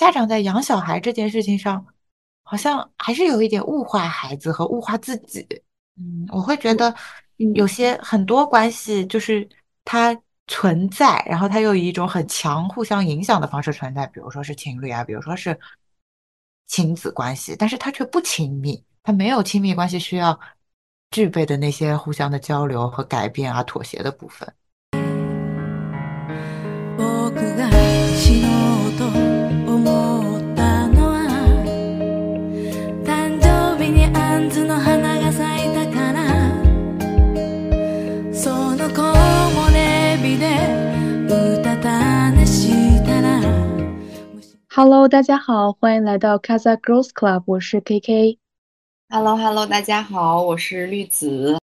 家长在养小孩这件事情上，好像还是有一点物化孩子和物化自己。嗯，我会觉得有些很多关系就是它存在，然后它又以一种很强互相影响的方式存在，比如说是情侣啊，比如说是亲子关系，但是它却不亲密，它没有亲密关系需要具备的那些互相的交流和改变啊、妥协的部分。Hello，大家好，欢迎来到 Casa Girls Club，我是 KK。Hello，Hello，大家好，我是绿子。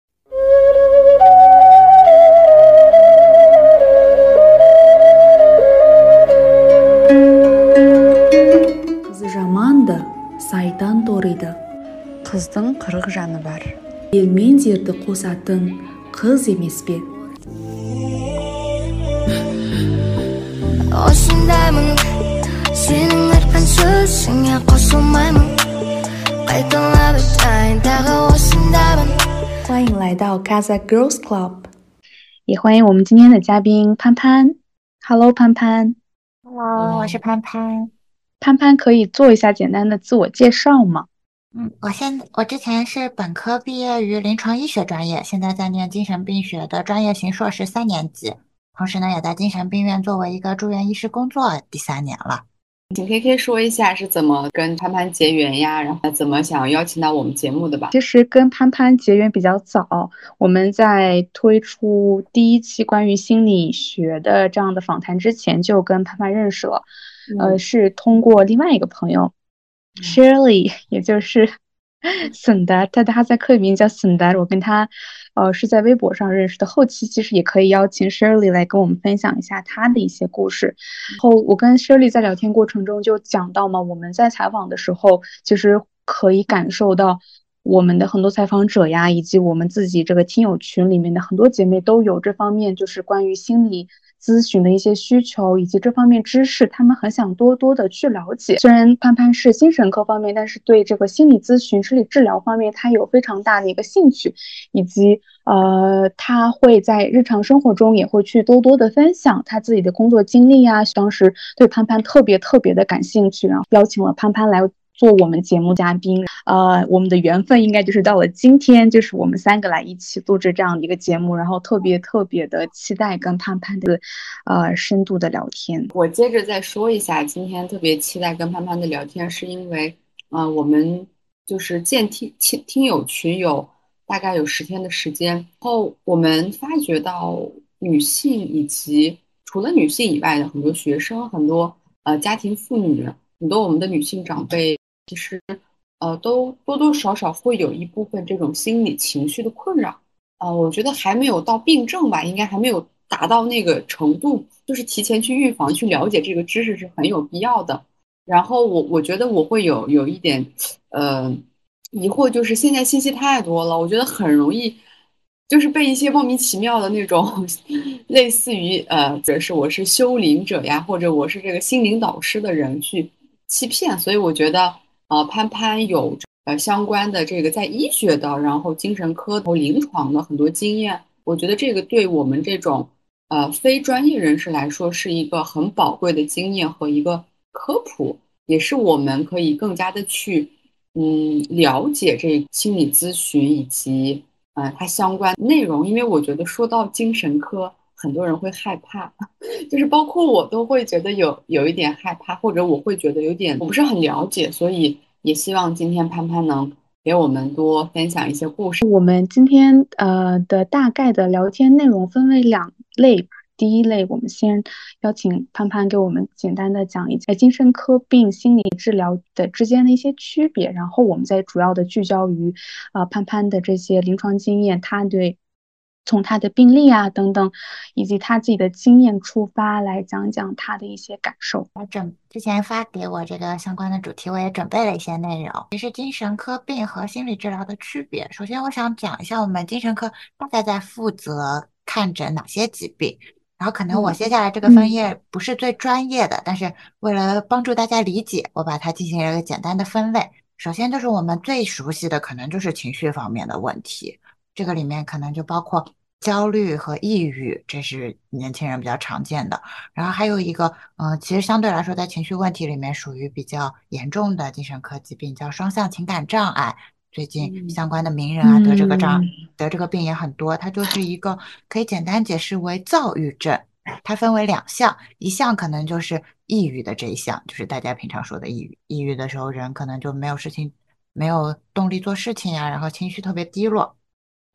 Kız жаманды, сайтан торыйды. Қыздың қырық жаны бар. Ел мен жерді қосатын қыз емес пе? осындаймын сенің айтқан сөзіңе қосылмаймын қайталап айтайын тағы осындаймын 欢迎来到 Casa Girls Club，也欢迎我们今天的嘉宾潘潘。Hello，潘潘。 Hello，我是潘潘。潘潘可以做一下简单的自我介绍吗？嗯，我现我之前是本科毕业于临床医学专业，现在在念精神病学的专业型硕士三年级，同时呢也在精神病院作为一个住院医师工作第三年了。 请 K K 说一下是怎么跟潘潘结缘呀，然后怎么想邀请到我们节目的吧？其实跟潘潘结缘比较早，我们在推出第一期关于心理学的这样的访谈之前，就跟潘潘认识了。呃，是通过另外一个朋友、嗯 Shirley，也就是沈达，他他在课里面叫沈达，我跟他呃是在微博上认识的。后期其实也可以邀请 Shirley 来跟我们分享一下他的一些故事。后我跟 Shirley 在聊天过程中就讲到嘛，我们在采访的时候，其实可以感受到。我们的很多采访者呀，以及我们自己这个听友群里面的很多姐妹都有这方面，就是关于心理咨询的一些需求，以及这方面知识，他们很想多多的去了解。虽然潘潘是精神科方面，但是对这个心理咨询、心理治疗方面，他有非常大的一个兴趣，以及呃，他会在日常生活中也会去多多的分享他自己的工作经历呀。当时对潘潘特别特别的感兴趣，然后邀请了潘潘来。做我们节目嘉宾，呃，我们的缘分应该就是到了今天，就是我们三个来一起录制这样的一个节目，然后特别特别的期待跟潘潘的，呃，深度的聊天。我接着再说一下，今天特别期待跟潘潘的聊天，是因为，呃，我们就是建听听听友群有大概有十天的时间，然后我们发觉到女性以及除了女性以外的很多学生，很多呃家庭妇女，很多我们的女性长辈。其实，呃，都多多少少会有一部分这种心理情绪的困扰，啊、呃，我觉得还没有到病症吧，应该还没有达到那个程度，就是提前去预防、去了解这个知识是很有必要的。然后我我觉得我会有有一点，呃，疑惑，就是现在信息太多了，我觉得很容易，就是被一些莫名其妙的那种，类似于呃，或者是我是修灵者呀，或者我是这个心灵导师的人去欺骗，所以我觉得。呃，潘潘有呃相关的这个在医学的，然后精神科和临床的很多经验，我觉得这个对我们这种呃非专业人士来说是一个很宝贵的经验和一个科普，也是我们可以更加的去嗯了解这心理咨询以及呃它相关内容，因为我觉得说到精神科，很多人会害怕，就是包括我都会觉得有有一点害怕，或者我会觉得有点我不是很了解，所以也希望今天潘潘能给我们多分享一些故事。我们今天呃的大概的聊天内容分为两类，第一类我们先邀请潘潘给我们简单的讲一下精神科病心理治疗的之间的一些区别，然后我们再主要的聚焦于啊、潘潘的这些临床经验，他对。从他的病例啊等等，以及他自己的经验出发，来讲讲他的一些感受。我准之前发给我这个相关的主题，我也准备了一些内容。其实精神科病和心理治疗的区别，首先我想讲一下我们精神科大概在负责看诊哪些疾病。然后可能我嗯接下来这个分嗯页不是最专业的，但是为了帮助大家理解，我把它进行了一个简单的分类。首先就是我们最熟悉的，可能就是情绪方面的问题，这个里面可能就包括焦虑和抑郁，这是年轻人比较常见的。然后还有一个，嗯、其实相对来说，在情绪问题里面属于比较严重的精神科疾病，叫双向情感障碍。最近嗯相关的名人啊，得这个障嗯得这个病也很多，它就是一个可以简单解释为躁郁症。它分为两项，一项可能就是抑郁的这一项，就是大家平常说的抑郁。抑郁的时候，人可能就没有事情，没有动力做事情呀、然后情绪特别低落。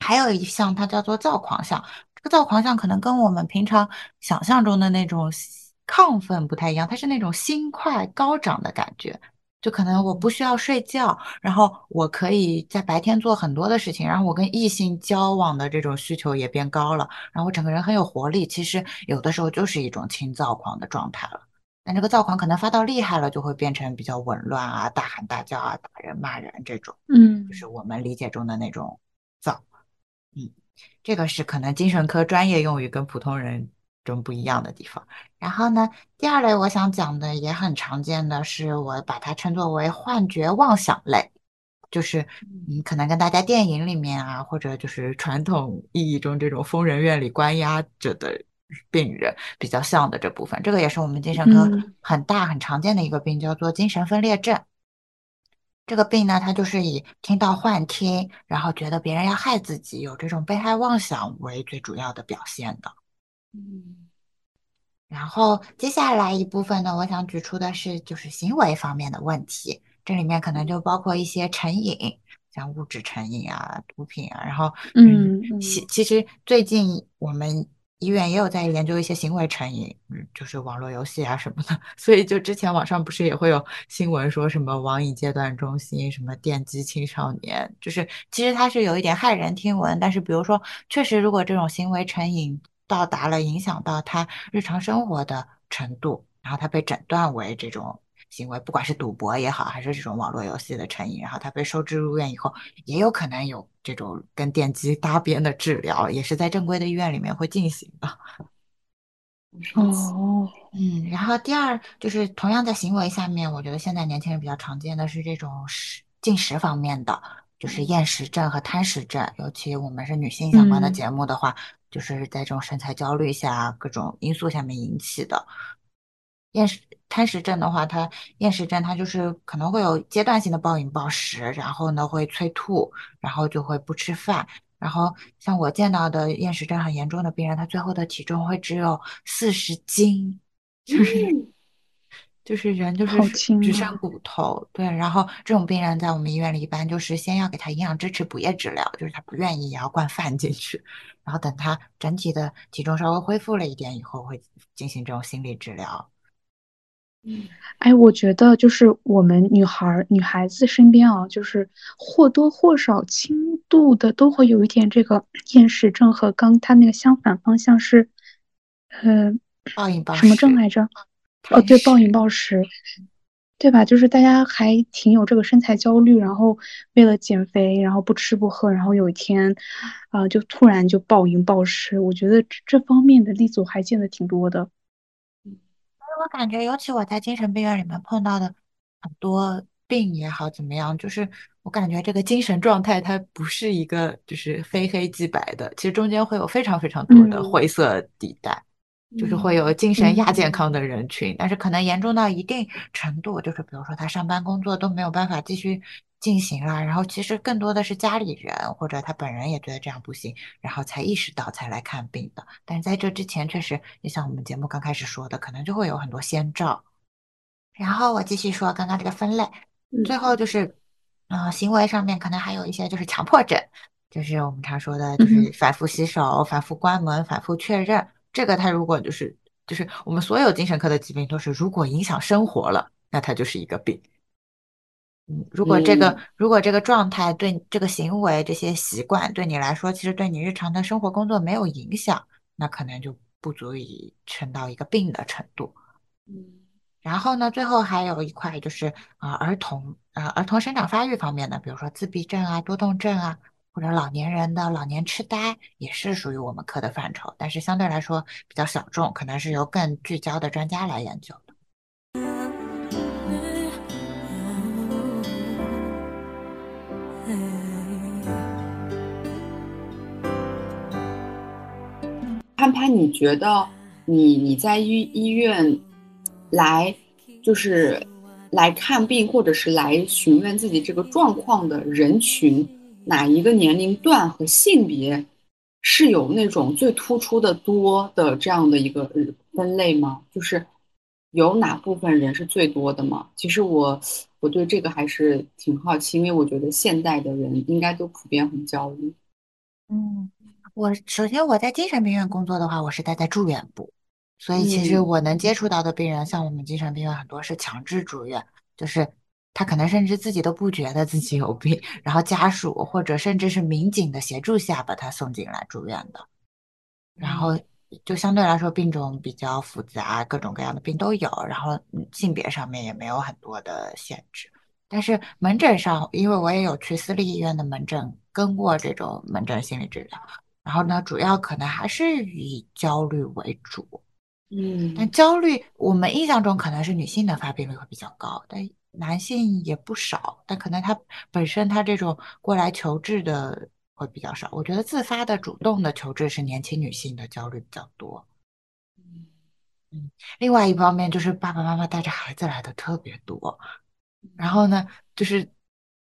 还有一项，它叫做躁狂项。这个躁狂项可能跟我们平常想象中的那种亢奋不太一样，它是那种心快高涨的感觉。就可能我不需要睡觉，然后我可以在白天做很多的事情，然后我跟异性交往的这种需求也变高了，然后我整个人很有活力。其实有的时候就是一种轻躁狂的状态了。但这个躁狂可能发到厉害了，就会变成比较紊乱啊、大喊大叫啊、打人骂人这种，嗯就是我们理解中的那种躁。嗯，这个是可能精神科专业用语跟普通人中不一样的地方。然后呢，第二类我想讲的也很常见的是，我把它称作为幻觉妄想类，就是嗯，可能跟大家电影里面啊，或者就是传统意义中这种疯人院里关押着的病人比较像的这部分。这个也是我们精神科嗯很大很常见的一个病，叫做精神分裂症。这个病呢，它就是以听到幻听，然后觉得别人要害自己，有这种被害妄想为最主要的表现的。嗯然后接下来一部分呢，我想举出的是就是行为方面的问题，这里面可能就包括一些成瘾，像物质成瘾啊、毒品啊，然后嗯嗯其其实最近我们医院也有在研究一些行为成瘾，嗯，就是网络游戏啊什么的，所以就之前网上不是也会有新闻说什么网瘾戒断中心、什么电击青少年，就是其实它是有一点骇人听闻，但是比如说确实如果这种行为成瘾到达了影响到他日常生活的程度，然后他被诊断为这种行为，不管是赌博也好，还是这种网络游戏的成瘾，然后他被收治入院以后，也有可能有这种跟电击搭边的治疗，也是在正规的医院里面会进行的。哦 嗯，然后第二就是同样在行为下面，我觉得现在年轻人比较常见的是这种食进食方面的，就是厌食症和贪食症。尤其我们是女性相关的嗯节目的话，就是在这种身材焦虑下，各种因素下面引起的。厌食贪食症的话，它厌食症它就是可能会有阶段性的暴饮暴食，然后呢会催吐，然后就会不吃饭。然后像我见到的厌食症很严重的病人，他最后的体重会只有四十斤，就是 就是人就是只剩啊骨头。对，然后这种病人在我们医院里一般就是先要给他营养支持补液治疗，就是他不愿意也要灌饭进去，然后等他整体的体重稍微恢复了一点以后，会进行这种心理治疗。哎，我觉得就是我们女孩儿、女孩子身边啊，就是或多或少、轻度的都会有一点这个厌食症，和刚他那个相反方向是，呃，暴饮暴食什么症来着？哦，对，暴饮暴食，对吧？就是大家还挺有这个身材焦虑，然后为了减肥，然后不吃不喝，然后有一天，啊、就突然就暴饮暴食。我觉得这这方面的例子我还见得挺多的。我感觉，尤其我在精神病院里面碰到的很多病也好，怎么样，就是我感觉这个精神状态它不是一个就是非黑即白的，其实中间会有非常非常多的嗯。灰色地带，就是会有精神亚健。康的人群，但是可能严重到一定程度，就是比如说他上班工作都没有办法继续进行了，然后其实更多的是家里人或者他本人也觉得这样不行，然后才意识到才来看病的。但是在这之前，确实就像我们节目刚开始说的，可能就会有很多先兆。然后我继续说刚刚这个分类，最后就是，呃，行为上面可能还有一些就是强迫症，就是我们常说的，就嗯是反复洗手、反复关门、反复确认。这个他如果就是就是我们所有精神科的疾病都是，如果影响生活了，那它就是一个病。嗯，如果这个嗯如果这个状态对这个行为这些习惯对你来说，其实对你日常的生活工作没有影响，那可能就不足以撑到一个病的程度。嗯然后呢，最后还有一块就是啊、儿童啊、儿童生长发育方面的，比如说自闭症啊、多动症啊，或者老年人的老年痴呆也是属于我们科的范畴，但是相对来说比较小众，可能是由更聚焦的专家来研究的。潘，你觉得你你在医医院来就是来看病，或者是来询问自己这个状况的人群，哪一个年龄段和性别是有那种最突出的多的这样的一个分类吗？就是有哪部分人是最多的吗？其实我我对这个还是挺好奇，因为我觉得现代的人应该都普遍很焦虑。嗯。我首先我在精神病院工作的话，我是待在住院部，所以其实我能接触到的病人，像我们精神病院很多是强制住院，就是他可能甚至自己都不觉得自己有病，然后家属或者甚至是民警的协助下把他送进来住院的，然后就相对来说病种比较复杂，各种各样的病都有，然后性别上面也没有很多的限制，但是门诊上，因为我也有去私立医院的门诊跟过这种门诊心理治疗。然后呢，主要可能还是以焦虑为主，嗯，但焦虑我们印象中可能是女性的发病率会比较高，但男性也不少，但可能他本身他这种过来求治的会比较少。我觉得自发的、主动的求治是年轻女性的焦虑比较多，嗯嗯。另外一方面就是爸爸妈妈带着孩子来的特别多，然后呢，就是。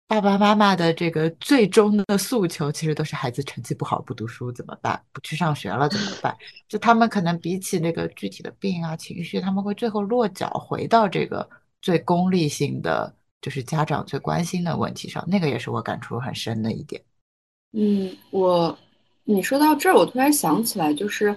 爸爸妈妈的这个最终的诉求，其实都是孩子成绩不好，不读书怎么办？不去上学了怎么 办？就他们可能比起那个具体的病啊、情绪，他们会最后落脚回到这个最功利性的，就是家长最关心的问题上。那个也是我感触很深的一点。嗯，我你说到这儿，我突然想起来，就是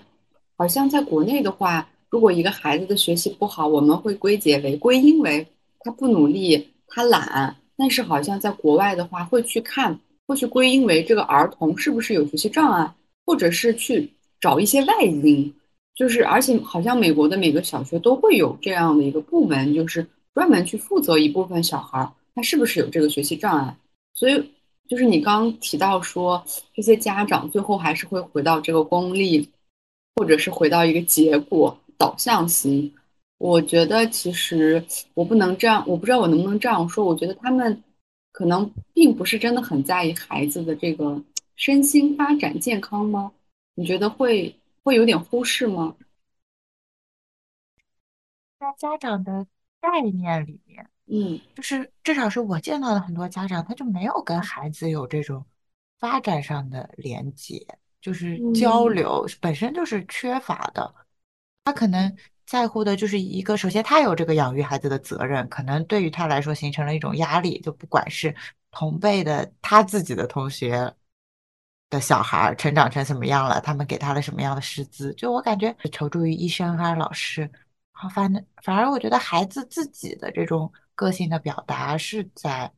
好像在国内的话，如果一个孩子的学习不好，我们会归结为归因为他不努力，他懒。但是好像在国外的话，会去看，会去归因为这个儿童是不是有学习障碍，或者是去找一些外因，就是而且好像美国的每个小学都会有这样的一个部门，就是专门去负责一部分小孩他是不是有这个学习障碍。所以就是你刚提到说，这些家长最后还是会回到这个功利，或者是回到一个结果导向型。我觉得其实我不能这样，我不知道我能不能这样说。我觉得他们可能并不是真的很在意孩子的这个身心发展健康吗？你觉得会会有点忽视吗？在家长的概念里面，嗯，就是至少是我见到的很多家长，他就没有跟孩子有这种发展上的连接，就是交流本身就是缺乏的，他可能。在乎的就是一个，首先他有这个养育孩子的责任，可能对于他来说形成了一种压力，就不管是同辈的他自己的同学的小孩成长成什么样了，他们给他了什么样的师资，就我感觉求助于医生还是老师，好反反而我觉得孩子自己的这种个性的表达是在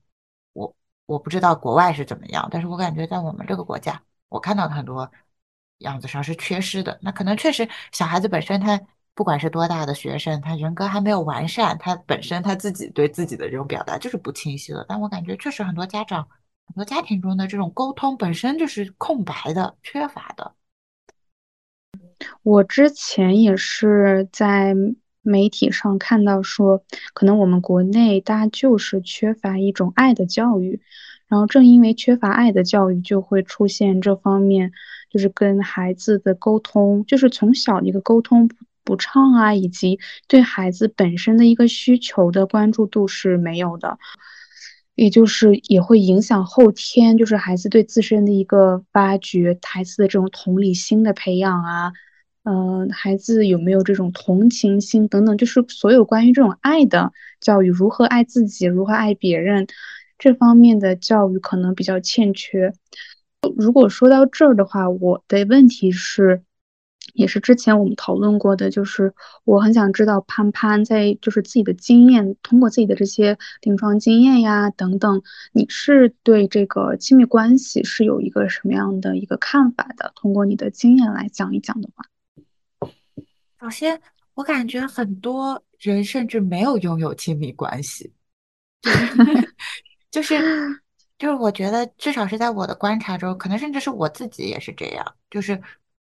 我我不知道国外是怎么样，但是我感觉在我们这个国家，我看到很多样子上是缺失的。那可能确实小孩子本身他。不管是多大的学生，他人格还没有完善，他本身他自己对自己的这种表达就是不清晰的。但我感觉确实很多家长、很多家庭中的这种沟通本身就是空白的、缺乏的。我之前也是在媒体上看到说，可能我们国内大家就是缺乏一种爱的教育，然后正因为缺乏爱的教育，就会出现这方面，就是跟孩子的沟通，就是从小一个沟通。不畅啊，以及对孩子本身的一个需求的关注度是没有的，也就是也会影响后天，就是孩子对自身的一个发掘，孩子的这种同理心的培养啊，嗯，孩子有没有这种同情心等等，就是所有关于这种爱的教育，如何爱自己，如何爱别人，这方面的教育可能比较欠缺。如果说到这儿的话，我的问题是。也是之前我们讨论过的，就是我很想知道潘潘在就是自己的经验，通过自己的这些临床经验呀等等，你是对这个亲密关系是有一个什么样的一个看法的？通过你的经验来讲一讲的话，首先我感觉很多人甚至没有拥有亲密关系，就是 就是我觉得至少是在我的观察中，可能甚至是我自己也是这样，就是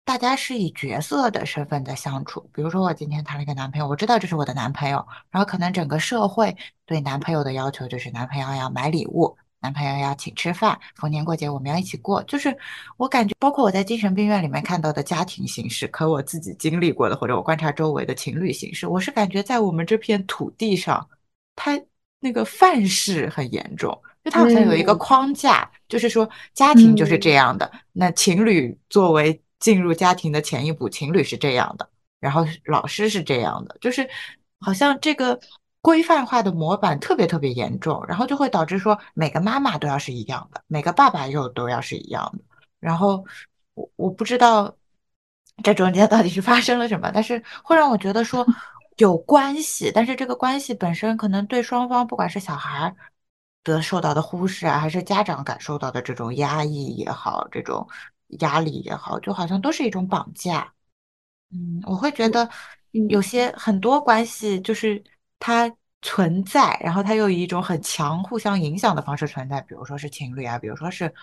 大家是以角色的身份在相处。比如说我今天谈了一个男朋友，我知道这是我的男朋友，然后可能整个社会对男朋友的要求就是男朋友要买礼物，男朋友要请吃饭，逢年过节我们要一起过。就是我感觉，包括我在精神病院里面看到的家庭形式，和我自己经历过的，或者我观察周围的情侣形式，我是感觉在我们这片土地上，它那个范式很严重。就它好像有一个框架，就是说家庭就是这样的，那情侣作为进入家庭的前一步，情侣是这样的，然后老师是这样的，就是好像这个规范化的模板特别特别严重，然后就会导致说每个妈妈都要是一样的，每个爸爸又都要是一样的，然后我我不知道这中间到底是发生了什么，但是会让我觉得说 有关系，但是这个关系本身可能对双方，不管是小孩。得受到的忽视啊，还是家长感受到的这种压抑也好，这种压力也好，就好像都是一种绑架。嗯，我会觉得有些很多关系就是它存在，然后它又以一种很强互相影响的方式存在，比如说是情侣啊，比如说是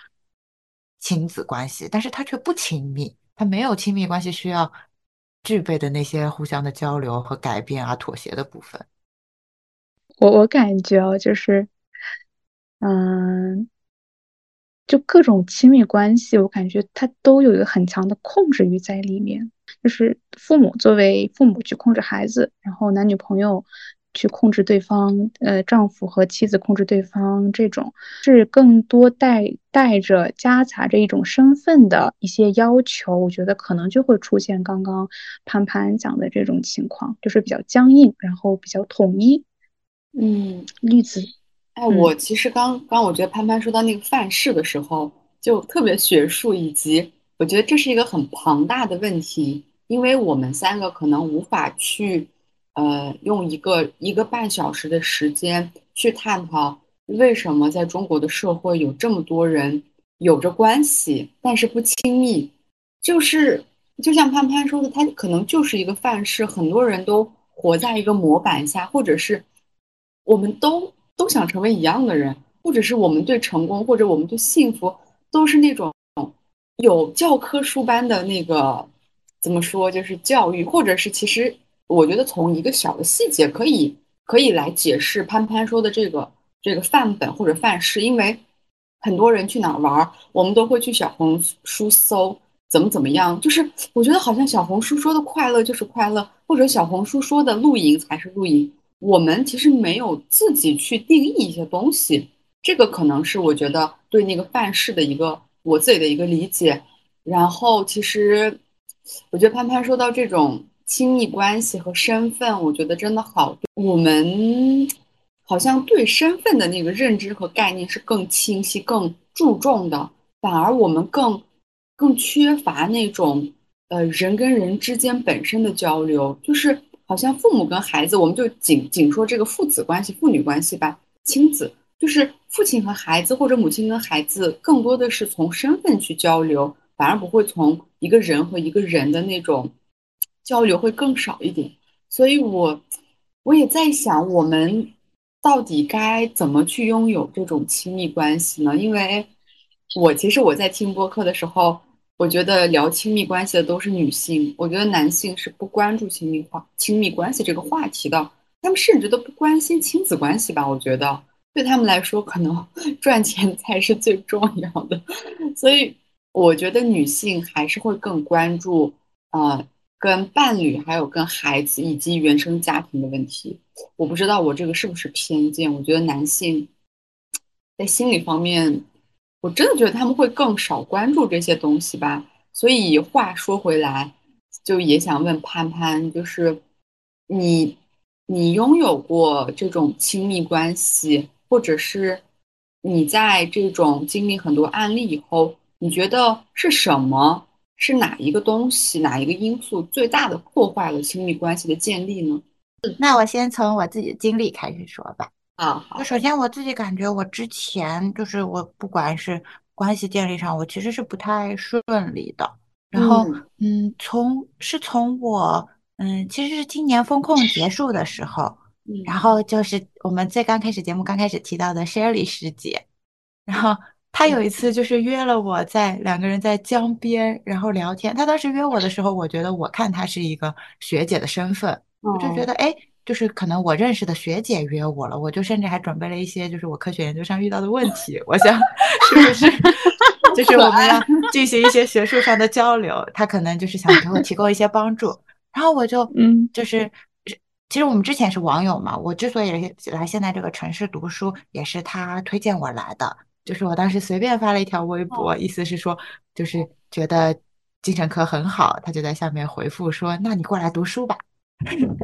亲子关系，但是它却不亲密，它没有亲密关系需要具备的那些互相的交流和改变啊、妥协的部分。我我感觉哦，就是。嗯，就各种亲密关系，我感觉它都有一个很强的控制欲在里面。就是父母作为父母去控制孩子，然后男女朋友去控制对方，呃，丈夫和妻子控制对方，这种是更多带带着夹杂着一种身份的一些要求。我觉得可能就会出现刚刚潘潘讲的这种情况，就是比较僵硬，然后比较统一。嗯，例子。哎，我其实刚刚我觉得潘潘说到那个范式的时候，就特别学术，以及我觉得这是一个很庞大的问题，因为我们三个可能无法去，呃，用一个一个半小时的时间去探讨为什么在中国的社会有这么多人有着关系，但是不亲密，就是就像潘潘说的，他可能就是一个范式，很多人都活在一个模板下，或者是我们都。都想成为一样的人，或者是我们对成功或者我们对幸福都是那种有教科书般的那个怎么说，就是教育，或者是其实我觉得从一个小的细节可以可以来解释潘潘说的这个这个范本或者范式，因为很多人去哪儿玩，我们都会去小红书搜怎么怎么样，就是我觉得好像小红书说的快乐就是快乐，或者小红书说的露营才是露营。我们其实没有自己去定义一些东西，这个可能是我觉得对那个范式的一个我自己的一个理解。然后，其实我觉得潘潘说到这种亲密关系和身份，我觉得真的好。我们好像对身份的那个认知和概念是更清晰、更注重的，反而我们更更缺乏那种呃人跟人之间本身的交流，就是。好像父母跟孩子，我们就仅仅说这个父子关系、父女关系吧，亲子就是父亲和孩子或者母亲跟孩子，更多的是从身份去交流，反而不会从一个人和一个人的那种交流会更少一点。所以，我我也在想，我们到底该怎么去拥有这种亲密关系呢？因为我其实我在听播客的时候。我觉得聊亲密关系的都是女性，我觉得男性是不关注亲密话、亲密关系这个话题的，他们甚至都不关心亲子关系吧？我觉得对他们来说，可能 赚钱才是最重要的。所以，我觉得女性还是会更关注，呃，跟伴侣、还有跟孩子以及原生家庭的问题。我不知道我这个是不是偏见？我觉得男性在心理方面。我真的觉得他们会更少关注这些东西吧。所以话说回来，就也想问潘潘，就是你，你拥有过这种亲密关系，或者是你在这种经历很多案例以后，你觉得是什么？是哪一个东西，哪一个因素最大的破坏了亲密关系的建立呢？那我先从我自己的经历开始说吧。啊，就首先我自己感觉，我之前就是我不管是关系建立上，我其实是不太顺利的。然后，嗯，从是从我，嗯，其实是今年风控结束的时候，然后就是我们最刚开始节目刚开始提到的 Shelly 师姐，然后她有一次就是约了我在两个人在江边，然后聊天。她当时约我的时候，我觉得我看她是一个学姐的身份，我就觉得哎，就是可能我认识的学姐约我了，我就甚至还准备了一些就是我科学研究上遇到的问 题，我想是不是 就是我们要 进行一些学术上的交流，他可能就是想给我提供一些帮助。然后我就嗯就是。其实我们之前是网友嘛，我之所以来现在这个城市读书，也是他推荐我来的。就是我当时随便发了一条微博，意思是说，就是觉得精神科很好，他就在下面回复说：“那你过来读书吧。”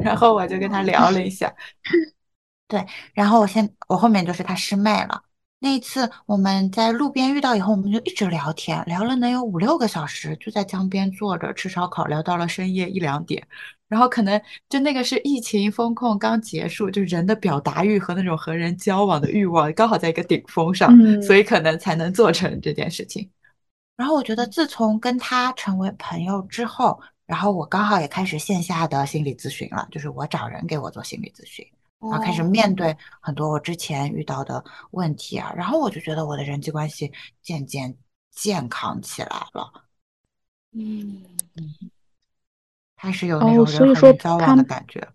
然后我就跟他聊了一下，对，然后我先我后面就是他师妹了。那一次我们在路边遇到以后，我们就一直聊天，聊了能有五六个小时，就在江边坐着吃烧烤，聊到了深夜一两点。然后可能就那个是疫情风控刚结束，就人的表达欲和那种和人交往的欲望刚好在一个顶峰上，嗯所以可能才能做成这件事情。然后我觉得自从跟他成为朋友之后，然后我刚好也开始线下的心理咨询了，就是我找人给我做心理咨询。然后开始面对很多我之前遇到的问题啊，然后我就觉得我的人际关系渐渐健康起来了，嗯，开始有那哦种人和所以说人交往的感觉。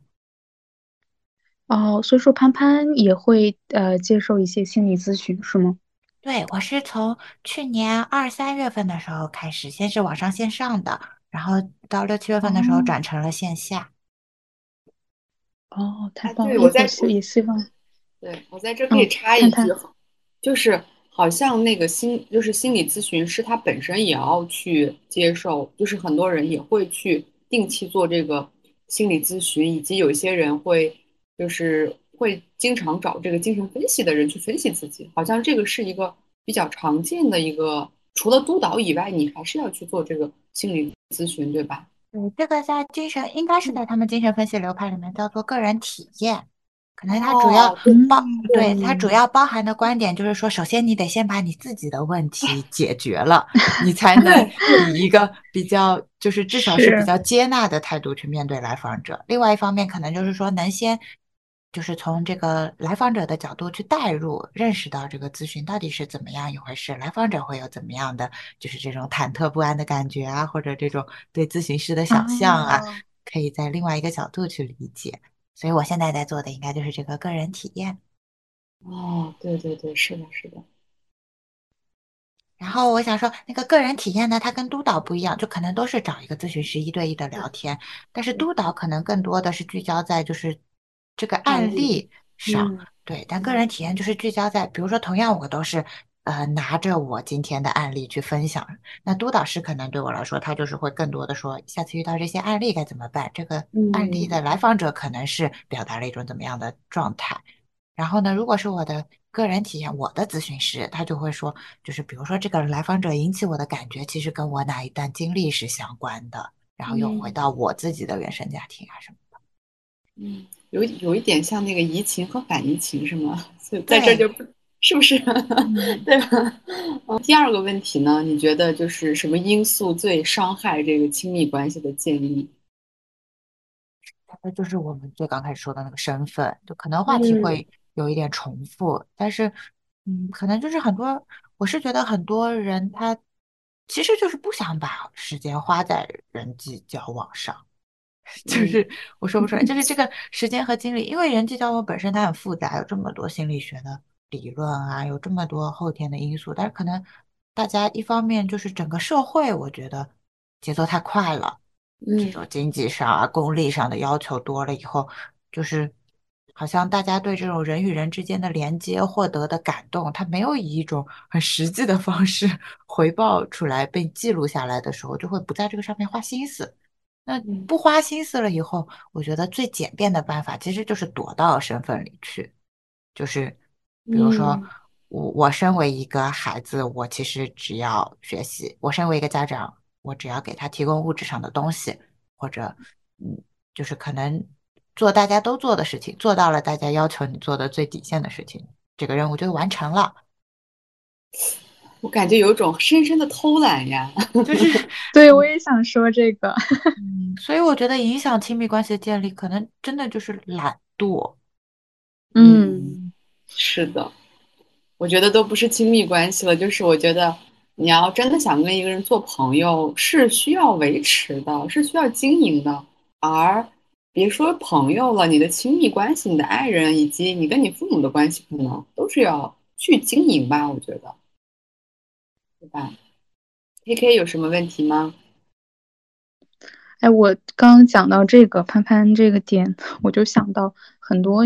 哦，所以说潘潘也会呃接受一些心理咨询是吗？对，我是从去年二三月份的时候开始，先是网上线上的，然后到六七月份的时候哦转成了线下。哦，太哎棒了！对我在以后希也希望对我在这可以嗯插一句就是好像那个心就是心理咨询师他本身也要去接受，就是很多人也会去定期做这个心理咨询，以及有一些人会就是会经常找这个精神分析的人去分析自己，好像这个是一个比较常见的一个，除了督导以外，你还是要去做这个心理咨询，对吧？对，这个在精神应该是在他们精神分析流派里面叫做个人体验，可能它主要包，嗯对，它主要包含的观点就是说，首先你得先把你自己的问题 解决了，你才能以一个比较，就是至少是比较接纳的态度去面对来访者。另外一方面，可能就是说能先。就是从这个来访者的角度去带入，认识到这个咨询到底是怎么样一回事，来访者会有怎么样的，就是这种忐忑不安的感觉啊，或者这种对咨询师的想象啊，哦可以在另外一个角度去理解。所以我现在在做的应该就是这个个人体验。哦，对对对，是的，是的，然后我想说，那个个人体验呢，它跟督导不一样，就可能都是找一个咨询师一对一的聊天，但是督导可能更多的是聚焦在就是这个案案例例上，嗯对，但个人体验就是聚焦在，比如说同样我都是呃拿着我今天的案例去分享，那督导师可能对我来说，他就是会更多的说，下次遇到这些案例该怎么办？这个案例的来访者可能是表达了一种怎么样的状态。然后呢，如果是我的个人体验，我的咨询师他就会说，就是比如说这个来访者引起我的感觉，其实跟我哪一段经历是相关的，然后又回嗯到我自己的原生家庭啊什么的。嗯，有有一点像那个移情和反移情是吗？所以在这儿就不是不是？嗯 对吧？嗯，第二个问题呢，你觉得就是什么因素最伤害这个亲密关系的建立？那就是我们最刚开始说的那个身份，就可能话题嗯会有一点重复，但是，嗯，可能就是很多，我是觉得很多人他其实就是不想把时间花在人际交往上，就嗯是我说不出来，就是这个时间和精力，因为人际交往本身它很复杂，有这么多心理学的理论啊，有这么多后天的因素，但是可能大家一方面就是整个社会，我觉得节奏太快了。这嗯种经济上啊、功利上的要求多了以后，就是好像大家对这种人与人之间的连接获得的感动，他没有以一种很实际的方式 回报出来，被记录下来的时候，就会不在这个上面花心思。那嗯不花心思了以后，我觉得最简便的办法其实就是躲到身份里去，就是比如说嗯我我身为一个孩子，我其实只要学习；我身为一个家长，我只要给他提供物质上的东西，或者嗯，就是可能做大家都做的事情，做到了大家要求你做的最底线的事情，这个任务就完成了。我感觉有一种深深的偷懒呀。就是对，我也想说这个。嗯，所以我觉得影响亲密关系的建立，可能真的就是懒惰。嗯，是的，我觉得都不是亲密关系了，就是我觉得你要真的想跟一个人做朋友，是需要维持的，是需要经营的，而别说朋友了，你的亲密关系、你的爱人以及你跟你父母的关系，可能都是要去经营吧，我觉得，对吧？K K 有什么问题吗？哎，我刚刚讲到这个潘潘这个点，我就想到很多，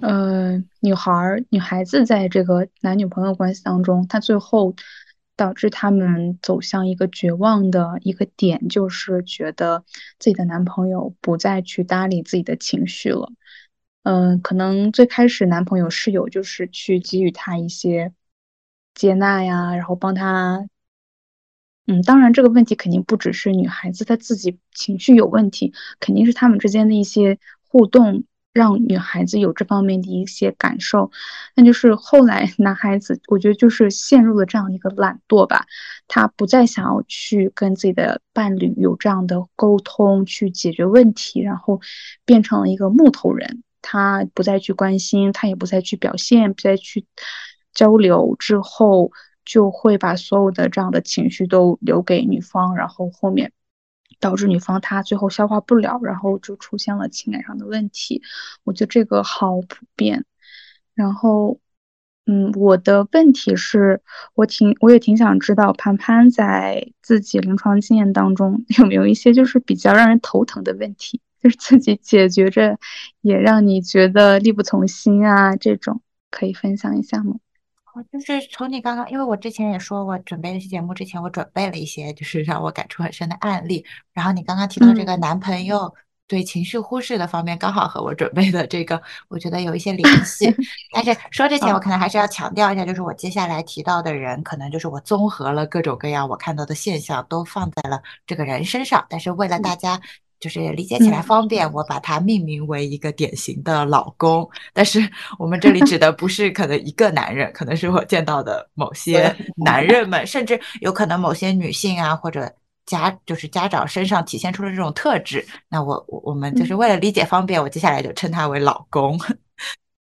呃，女孩儿、女孩子在这个男女朋友关系当中，她最后导致他们走向一个绝望的一个点，就是觉得自己的男朋友不再去搭理自己的情绪了。嗯，可能最开始男朋友是有就是去给予她一些接纳呀，然后帮她。嗯，当然，这个问题肯定不只是女孩子她自己情绪有问题，肯定是他们之间的一些互动让女孩子有这方面的一些感受。那就是后来男孩子，我觉得就是陷入了这样一个懒惰吧，他不再想要去跟自己的伴侣有这样的沟通，去解决问题，然后变成了一个木头人，他不再去关心，他也不再去表现，不再去交流之后。就会把所有的这样的情绪都留给女方，然后后面导致女方她最后消化不了，然后就出现了情感上的问题。我觉得这个好普遍。然后，嗯，我的问题是，我挺我也挺想知道潘潘在自己临床经验当中 有没有一些就是比较让人头疼的问题，就是自己解决着也让你觉得力不从心啊，这种可以分享一下吗？就是从你刚刚，因为我之前也说，我准备这期节目之前，我准备了一些就是让我感触很深的案例。然后你刚刚提到这个男朋友对情绪忽视的方面，刚好和我准备的这个，我觉得有一些联系。但是说之前，我可能还是要强调一下，就是我接下来提到的人，可能就是我综合了各种各样我看到的现象，都放在了这个人身上。但是为了大家。就是理解起来方便，我把它命名为一个典型的老公。但是我们这里指的不是可能一个男人，可能是我见到的某些男人们，甚至有可能某些女性啊，或者家就是家长身上体现出了这种特质。那我我我们就是为了理解方便，我接下来就称他为老公。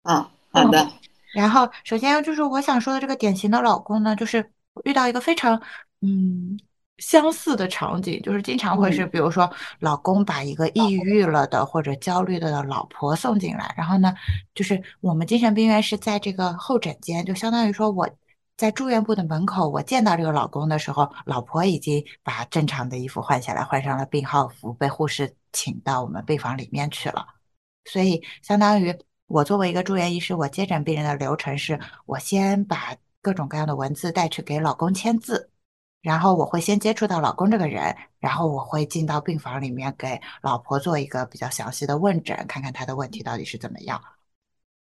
嗯，好的。然后首先就是我想说的这个典型的老公呢，就是遇到一个非常嗯。相似的场景就是经常会是，比如说老公把一个抑郁了的或者焦虑的老婆送进来，然后呢，就是我们精神病院是在这个候诊间，就相当于说我在住院部的门口，我见到这个老公的时候，老婆已经把正常的衣服换下来，换上了病号服，被护士请到我们病房里面去了。所以相当于我作为一个住院医师，我接诊病人的流程是，我先把各种各样的文字带去给老公签字。然后我会先接触到老公这个人，然后我会进到病房里面给老婆做一个比较详细的问诊，看看她的问题到底是怎么样。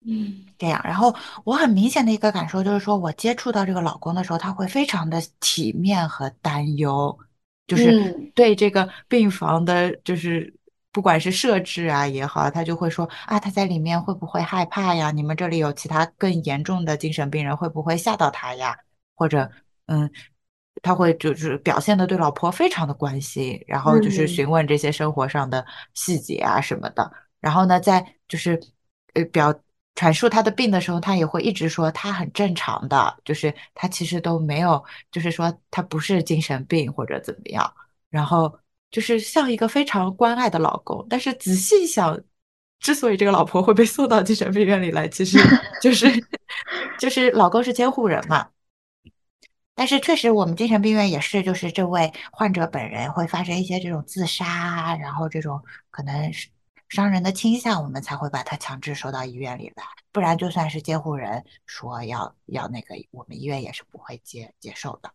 嗯，这样。然后我很明显的一个感受就是说，我接触到这个老公的时候，他会非常的体面和担忧，就是对这个病房的，就是不管是设置啊也好，他就会说啊，他在里面会不会害怕呀？你们这里有其他更严重的精神病人，会不会吓到他呀？或者嗯。他会就是表现的对老婆非常的关心，然后就是询问这些生活上的细节啊什么的。然后呢，在就是呃表阐述他的病的时候，他也会一直说他很正常的，就是他其实都没有，就是说他不是精神病或者怎么样。然后就是像一个非常关爱的老公。但是仔细想，之所以这个老婆会被送到精神病院里来，其实就是 就是老公是监护人嘛。但是确实，我们精神病院也是，就是这位患者本人会发生一些这种自杀，然后这种可能伤人的倾向，我们才会把他强制收到医院里来。不然，就算是监护人说要要那个，我们医院也是不会接接受的。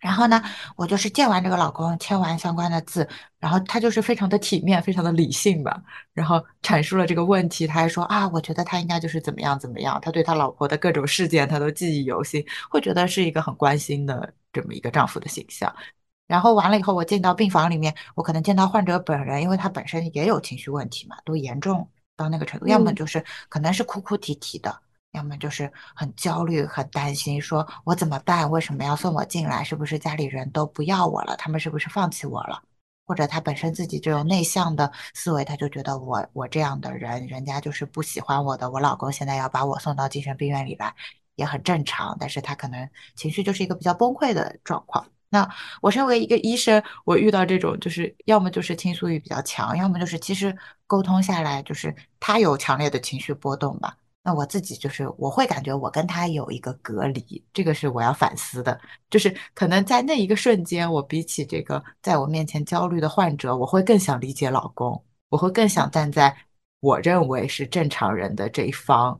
然后呢，我就是见完这个老公，签完相关的字，然后他就是非常的体面，非常的理性吧，然后阐述了这个问题，他还说啊，我觉得他应该就是怎么样怎么样，他对他老婆的各种事件他都记忆犹新，会觉得是一个很关心的这么一个丈夫的形象。然后完了以后，我进到病房里面，我可能见到患者本人，因为他本身也有情绪问题嘛，都严重到那个程度，要么就是可能是哭哭啼啼的。要么就是很焦虑、很担心，说我怎么办？为什么要送我进来？是不是家里人都不要我了？他们是不是放弃我了？或者他本身自己就有内向的思维，他就觉得我我这样的人，人家就是不喜欢我的。我老公现在要把我送到精神病院里来，也很正常，但是他可能情绪就是一个比较崩溃的状况。那我身为一个医生，我遇到这种就是要么就是倾诉欲比较强，要么就是其实沟通下来就是他有强烈的情绪波动吧。那我自己就是我会感觉我跟他有一个隔离，这个是我要反思的。就是可能在那一个瞬间，我比起这个在我面前焦虑的患者，我会更想理解老公，我会更想站在我认为是正常人的这一方。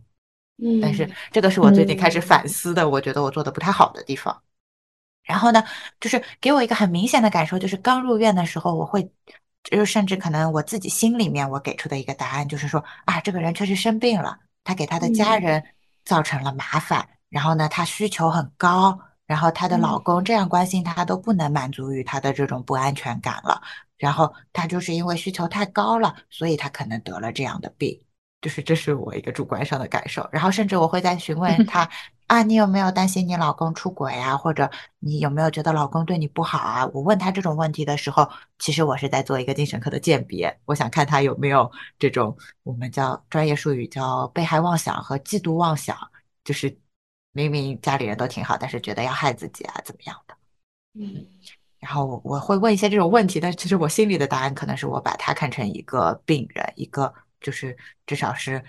嗯，但是这个是我最近开始反思的，我觉得我做的不太好的地方。然后呢，就是给我一个很明显的感受，就是刚入院的时候，我会，就甚至可能我自己心里面我给出的一个答案就是说啊，这个人确实生病了，他给他的家。人造成了麻烦，然后呢，他需求很高，然后她的老公这样关心她都不能满足于她的这种不安全感了，然后她就是因为需求太高了，所以她可能得了这样的病。就是这是我一个主观上的感受，然后甚至我会在询问 他啊，你有没有担心你老公出轨啊，或者你有没有觉得老公对你不好啊？我问他这种问题的时候，其实我是在做一个精神科的鉴别，我想看他有没有这种我们叫专业术语叫被害妄想和嫉妒妄想，就是明明家里人都挺好，但是觉得要害自己啊，怎么样的？嗯，然后我我会问一些这种问题，但其实我心里的答案可能是我把他看成一个病人，一个。就是至少是，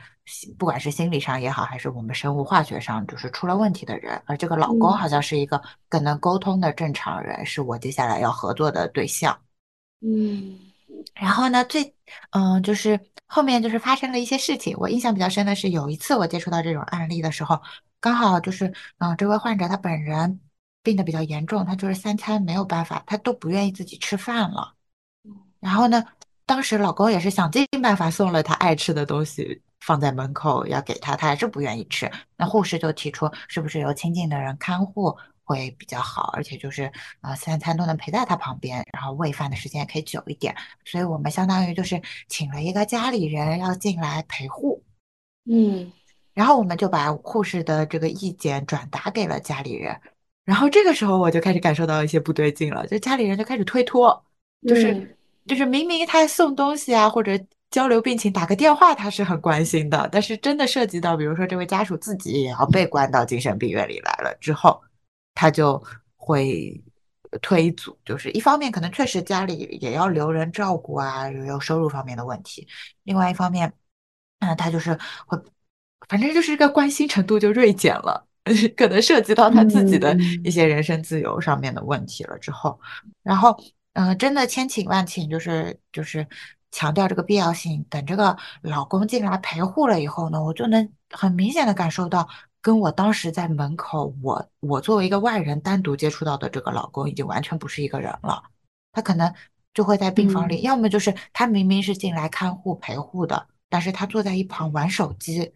不管是心理上也好，还是我们生物化学上，就是出了问题的人。而这个老公好像是一个更能沟通的正常人，是我接下来要合作的对象。嗯，然后呢，最嗯，就是后面就是发生了一些事情。我印象比较深的是，有一次我接触到这种案例的时候，刚好就是嗯，这位患者他本人病得比较严重，他就是三餐没有办法，他都不愿意自己吃饭了。然后呢？当时老公也是想尽办法送了他爱吃的东西放在门口要给他，他还是不愿意吃。那护士就提出是不是由亲近的人看护会比较好，而且就是呃三餐都能陪在他旁边，然后喂饭的时间也可以久一点。所以我们相当于就是请了一个家里人要进来陪护，嗯，然后我们就把护士的这个意见转达给了家里人，然后这个时候我就开始感受到一些不对劲了，就家里人就开始推脱，就是。就是明明他送东西啊，或者交流病情，打个电话他是很关心的，但是真的涉及到，比如说这位家属自己也要被关到精神病院里来了之后，他就会推阻，就是一方面可能确实家里也要留人照顾啊，有收入方面的问题，另外一方面，嗯，他就是会，反正就是这个关心程度就锐减了，可能涉及到他自己的一些人身自由上面的问题了之后，然后。嗯，真的千请万请，就是就是强调这个必要性。等这个老公进来陪护了以后呢，我就能很明显的感受到，跟我当时在门口，我我作为一个外人单独接触到的这个老公，已经完全不是一个人了。他可能就会在病房里，要么就是他明明是进来看护陪护的，但是他坐在一旁玩手机。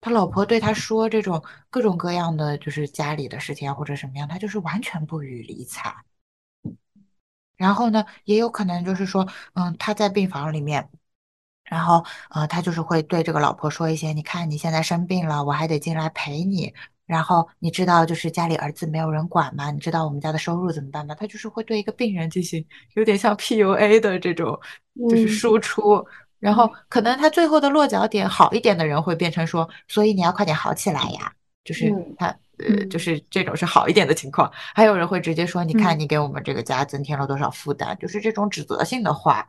他老婆对他说这种各种各样的就是家里的事情啊，或者什么样，他就是完全不予理睬。然后呢，也有可能就是说，嗯，他在病房里面，然后呃，他就是会对这个老婆说一些，你看你现在生病了，我还得进来陪你。然后你知道就是家里儿子没有人管吗？你知道我们家的收入怎么办吗？他就是会对一个病人进行有点像 PUA 的这种就是输出。然后可能他最后的落脚点好一点的人会变成说，所以你要快点好起来呀，就是他。呃，就是这种是好一点的情况，还有人会直接说：“你看，你给我们这个家增添了多少负担？”就是这种指责性的话，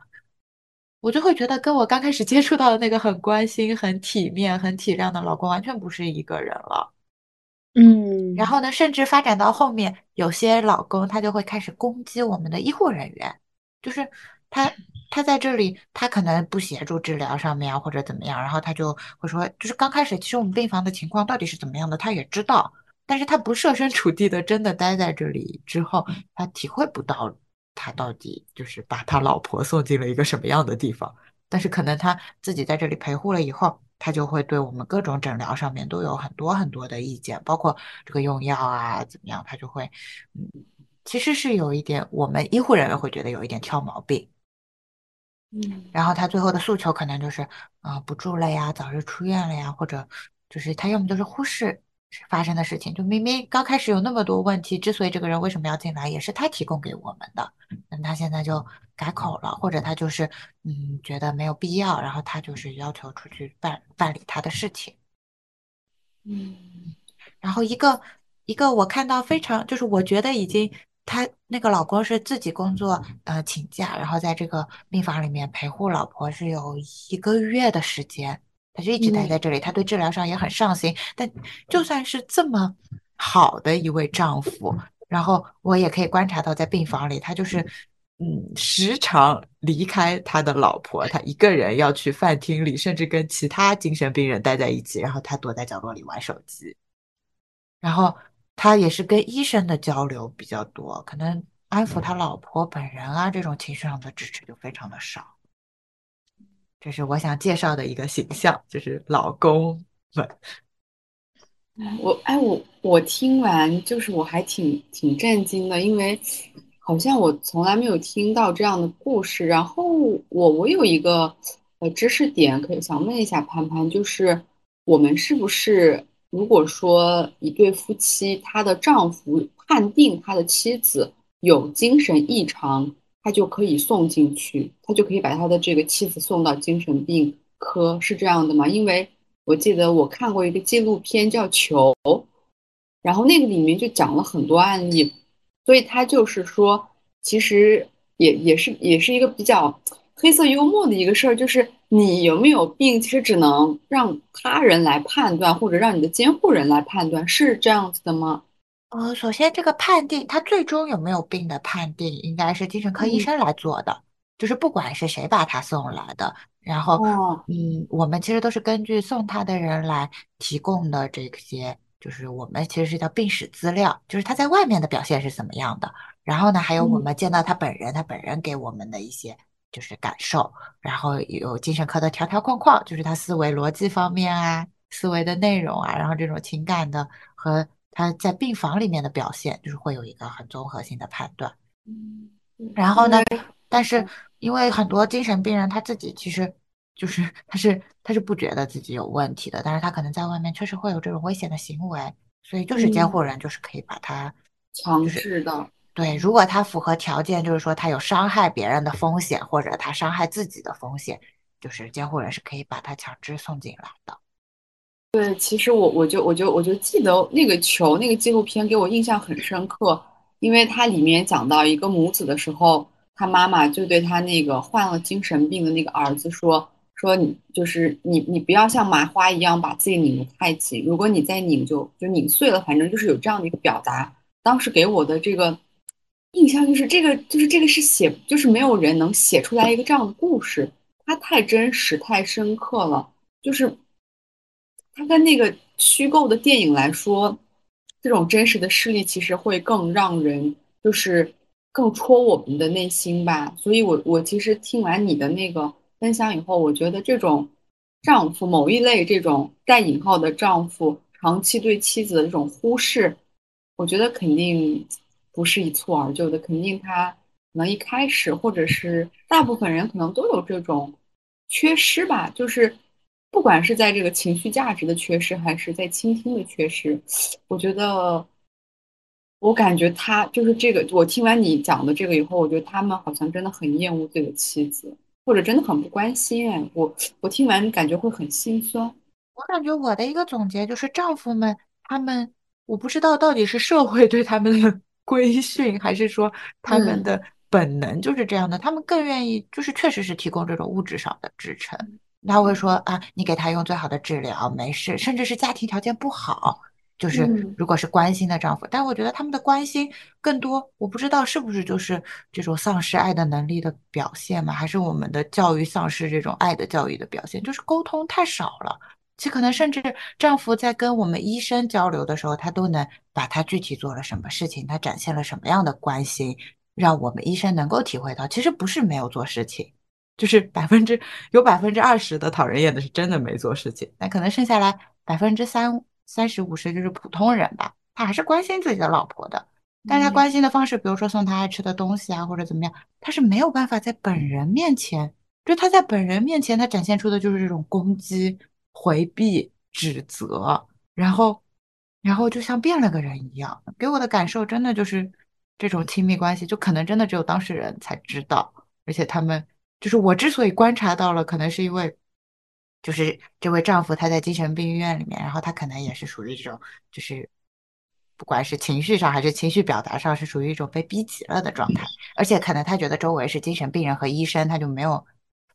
我就会觉得跟我刚开始接触到的那个很关心、很体面、很体谅的老公完全不是一个人了。嗯，然后呢，甚至发展到后面，有些老公他就会开始攻击我们的医护人员，就是他。他在这里，他可能不协助治疗上面啊，或者怎么样，然后他就会说，就是刚开始，其实我们病房的情况到底是怎么样的，他也知道。但是他不设身处地的真的待在这里之后，他体会不到他到底就是把他老婆送进了一个什么样的地方。但是可能他自己在这里陪护了以后，他就会对我们各种诊疗上面都有很多很多的意见，包括这个用药啊怎么样，他就会，嗯，其实是有一点，我们医护人员会觉得有一点挑毛病，嗯，然后他最后的诉求可能就是，啊，不住了呀，早日出院了呀，或者就是他要么就是忽视。发生的事情，就明明刚开始有那么多问题，之所以这个人为什么要进来，也是他提供给我们的。那他现在就改口了，或者他就是嗯觉得没有必要，然后他就是要求出去办办理他的事情。嗯，然后一个一个我看到非常就是我觉得已经他那个老公是自己工作呃请假，然后在这个病房里面陪护老婆是有一个月的时间，他就一直待在这里，他对治疗上也很上心。但就算是这么好的一位丈夫，然后我也可以观察到在病房里，他就是嗯时常离开他的老婆，他一个人要去饭厅里，甚至跟其他精神病人待在一起，然后他躲在角落里玩手机。然后他也是跟医生的交流比较多，可能安抚他老婆本人啊，这种情绪上的支持就非常的少。这是我想介绍的一个形象，就是老公们。我哎，我我听完就是我还挺挺震惊的，因为好像我从来没有听到这样的故事。然后我我有一个呃知识点可以想问一下潘潘，就是我们是不是如果说一对夫妻，他的丈夫判定他的妻子有精神异常，他就可以送进去，他就可以把他的这个妻子送到精神病科，是这样的吗？因为我记得我看过一个纪录片叫《球》，然后那个里面就讲了很多案例，所以他就是说，其实也也是也是一个比较黑色幽默的一个事儿，就是你有没有病，其实只能让他人来判断，或者让你的监护人来判断，是这样子的吗？呃，首先这个判定，他最终有没有病的判定，应该是精神科医嗯。生来做的，就是不管是谁把他送来的，然后哦，嗯，我们其实都是根据送他的人来提供的这些，就是我们其实是叫病史资料，就是他在外面的表现是怎么样的。然后呢，还有我嗯。们见到他本人，他本人给我们的一些就是感受，然后有精神科的条条框框，就是他思维逻辑方面啊，思维的内容啊，然后这种情感的和他在病房里面的表现，就是会有一个很综合性的判断。嗯然后呢，但是因为很多精神病人他自己其实就是他是他是不觉得自己有问题的，但是他可能在外面确实会有这种危险的行为，所以就是监嗯护人就是可以把他强就是制的，对，如果他符合条件，就是说他有伤害别人的风险，或者他伤害自己的风险，就是监护人是可以把他强制送进来的。对，其实我我就我就我就记得那个球那个纪录片给我印象很深刻，因为它里面讲到一个母子的时候，他妈妈就对他那个患了精神病的那个儿子说说你就是你你不要像麻花一样把自己拧得太紧，如果你再拧就就拧碎了，反正就是有这样的一个表达。当时给我的这个印象就是这个就是这个是写就是没有人能写出来一个这样的故事，它太真实太深刻了，就是。它跟那个虚构的电影来说，这种真实的事例其实会更让人就是更戳我们的内心吧。所以我我其实听完你的那个分享以后，我觉得这种丈夫某一类这种带引号的丈夫长期对妻子的这种忽视，我觉得肯定不是一蹴而就的，肯定他可能一开始或者是大部分人可能都有这种缺失吧，就是。不管是在这个情绪价值的缺失，还是在倾听的缺失，我觉得，我感觉他就是这个。我听完你讲的这个以后，我觉得他们好像真的很厌恶自己的妻子，或者真的很不关心。哎，我我听完感觉会很心酸。我感觉我的一个总结就是，丈夫们他们，我不知道到底是社会对他们的 规训，还是说他们嗯的本能就是这样的，他们更愿意就是确实是提供这种物质上的支撑。他会说啊，你给他用最好的治疗，没事，甚至是家庭条件不好，就是嗯如果是关心的丈夫，但我觉得他们的关心更多，我不知道是不是就是这种丧失爱的能力的表现嘛，还是我们的教育丧失这种爱的教育的表现，就是沟通太少了。其可能甚至丈夫在跟我们医生交流的时候，他都能把他具体做了什么事情，他展现了什么样的关心，让我们医生能够体会到，其实不是没有做事情。就是百分之有百分之二十的讨人厌的是真的没做事情，那可能剩下来百分之三三十五十就是普通人吧，他还是关心自己的老婆的，但他关心的方式，比如说送他爱吃的东西啊，或者怎么样，他是没有办法在本人面前，就他在本人面前，他展现出的就是这种攻击、回避、指责，然后然后就像变了个人一样，给我的感受真的就是这种亲密关系，就可能真的只有当事人才知道，而且他们。就是我之所以观察到了，可能是因为，就是这位丈夫他在精神病院里面，然后他可能也是属于这种，就是不管是情绪上还是情绪表达上，是属于一种被逼急了的状态，而且可能他觉得周围是精神病人和医生，他就没有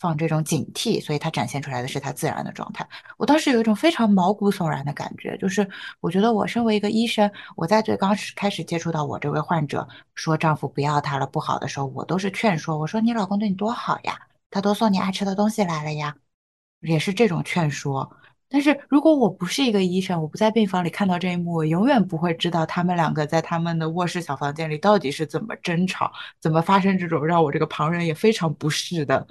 放这种警惕，所以他展现出来的是他自然的状态。我当时有一种非常毛骨悚然的感觉，就是我觉得我身为一个医生，我在最刚开始接触到我这位患者说丈夫不要她了不好的时候，我都是劝说，我说你老公对你多好呀，他都送你爱吃的东西来了呀，也是这种劝说。但是如果我不是一个医生，我不在病房里看到这一幕，我永远不会知道他们两个在他们的卧室小房间里到底是怎么争吵，怎么发生这种让我这个旁人也非常不适的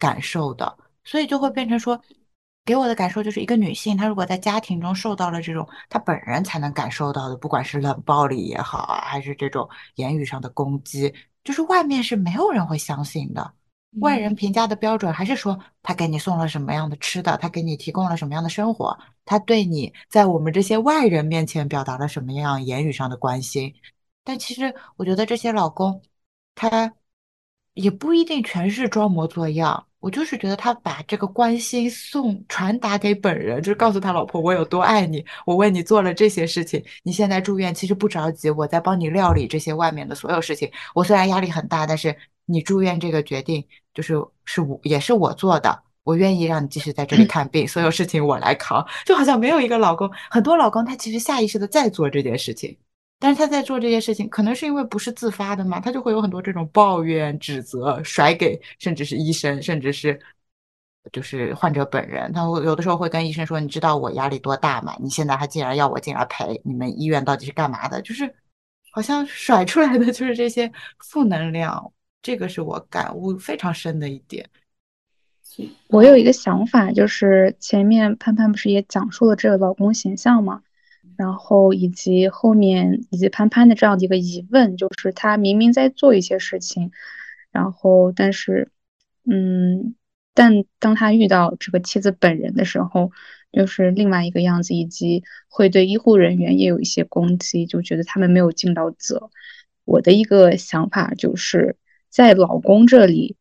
感受的。所以就会变成说，给我的感受就是一个女性，她如果在家庭中受到了这种她本人才能感受到的，不管是冷暴力也好啊，还是这种言语上的攻击，就是外面是没有人会相信的。外人评价的标准还是说他给你送了什么样的吃的，他给你提供了什么样的生活，他对你在我们这些外人面前表达了什么样言语上的关心。但其实我觉得这些老公，他也不一定全是装模作样。我就是觉得他把这个关心送传达给本人，就是告诉他老婆我有多爱你，我为你做了这些事情，你现在住院其实不着急，我在帮你料理这些外面的所有事情。我虽然压力很大，但是你住院这个决定就是是我也是我做的，我愿意让你继续在这里看病，所有事情我来扛。就好像没有一个老公，很多老公他其实下意识的在做这件事情。但是他在做这些事情，可能是因为不是自发的嘛，他就会有很多这种抱怨、指责，甩给甚至是医生，甚至是就是患者本人。他会有的时候会跟医生说：“你知道我压力多大吗？你现在还竟然要我进来陪你们医院到底是干嘛的？”就是好像甩出来的就是这些负能量，这个是我感悟非常深的一点。我有一个想法，就是前面潘潘不是也讲述了这个老公形象吗？然后以及后面以及潘潘的这样的一个疑问，就是他明明在做一些事情，然后但是，嗯，但当他遇到这个妻子本人的时候，又是另外一个样子，以及会对医护人员也有一些攻击，就觉得他们没有尽到责。我的一个想法就是在老公这里，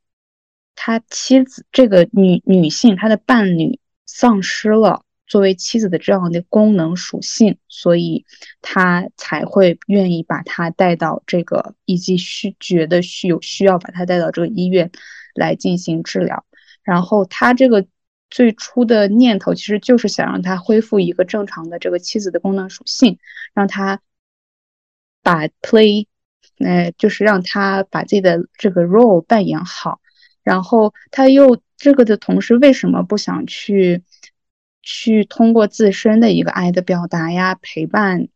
他妻子这个女女性，她的伴侣丧失了。作为妻子的这样的功能属性，所以他才会愿意把他带到这个，以及需觉得需有需要把他带到这个医院来进行治疗。然后他这个最初的念头其实就是想让他恢复一个正常的这个妻子的功能属性，让他把 play，呃，就是让他把自己的这个 role 扮演好。然后他又这个的同时，为什么不想去？去通过自身的一个爱的表达呀，陪伴，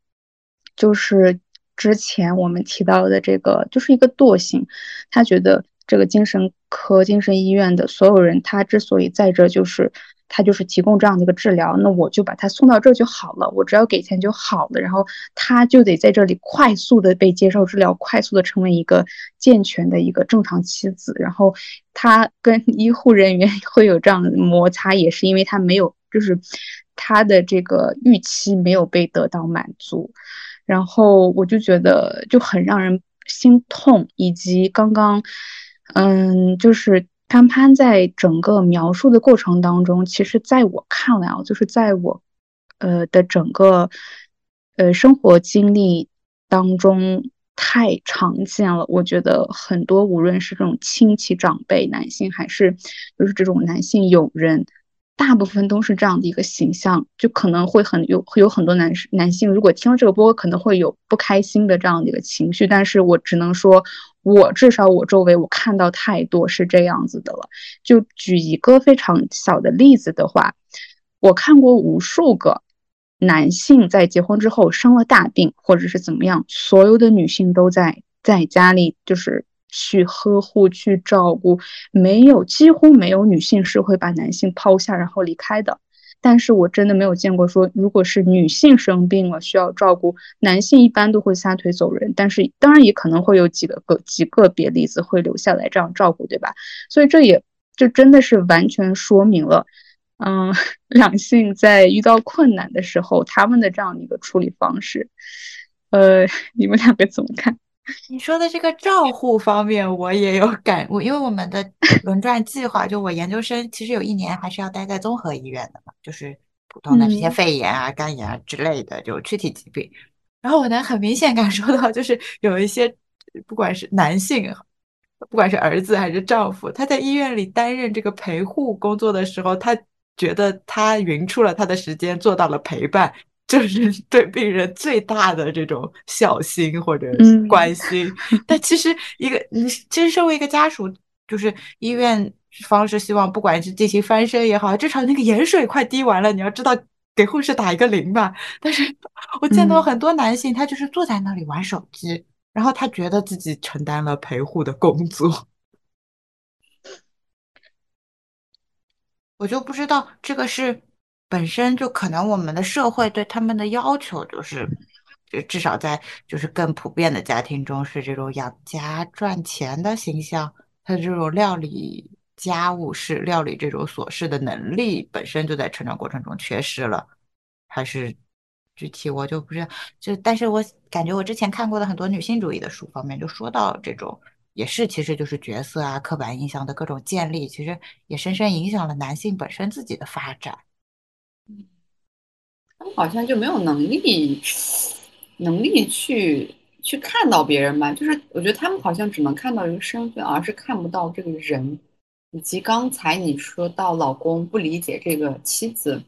就是之前我们提到的这个，就是一个惰性。他觉得这个精神科、精神医院的所有人，他之所以在这，就是他就是提供这样的一个治疗，那我就把他送到这就好了，我只要给钱就好了。然后他就得在这里快速的被接受治疗，快速的成为一个健全的一个正常妻子。然后他跟医护人员 会有这样的摩擦，也是因为他没有。就是他的这个预期没有被得到满足，然后我就觉得就很让人心痛。以及刚刚，嗯，就是潘潘在整个描述的过程当中，其实在我看来啊，就是在我呃的整个呃生活经历当中太常见了。我觉得很多无论是这种亲戚长辈男性，还是就是这种男性友人。大部分都是这样的一个形象，就可能会很有会有很多男男性，如果听了这个播，可能会有不开心的这样的一个情绪。但是我只能说，我至少我周围我看到太多是这样子的了。就举一个非常小的例子的话，我看过无数个男性在结婚之后生了大病或者是怎么样，所有的女性都在在家里就是。去呵护、去照顾，没有几乎没有女性是会把男性抛下然后离开的。但是我真的没有见过说，如果是女性生病了需要照顾，男性一般都会撒腿走人。但是当然也可能会有几个个几个别例子会留下来这样照顾，对吧？所以这也就真的是完全说明了，嗯，两性在遇到困难的时候他们的这样的一个处理方式。呃，你们两个怎么看？你说的这个照护方面，我也有感悟，因为我们的轮转计划，就我研究生其实有一年还是要待在综合医院的嘛，就是普通的这些肺炎啊、肝炎啊之类的，就躯体疾病。然后我能很明显感受到，就是有一些不管是男性，不管是儿子还是丈夫，他在医院里担任这个陪护工作的时候，他觉得他匀出了他的时间，做到了陪伴。就是对病人最大的这种孝心或者关心，但其实一个你其实身为一个家属，就是医院方是希望不管是进行翻身也好，至少那个盐水快滴完了，你要知道给护士打一个铃吧。但是我见到很多男性，他就是坐在那里玩手机，然后他觉得自己承担了陪护的工作，我就不知道这个是。本身就可能我们的社会对他们的要求就是，就至少在就是更普遍的家庭中是这种养家赚钱的形象，他的这种料理家务事、料理这种琐事的能力本身就在成长过程中缺失了，还是具体我就不知道。就但是我感觉我之前看过的很多女性主义的书方面就说到这种也是其实就是角色啊、刻板印象的各种建立，其实也深深影响了男性本身自己的发展。他们好像就没有能力，能力去去看到别人吧。就是我觉得他们好像只能看到一个身份，而是看不到这个人。以及刚才你说到老公不理解这个妻子，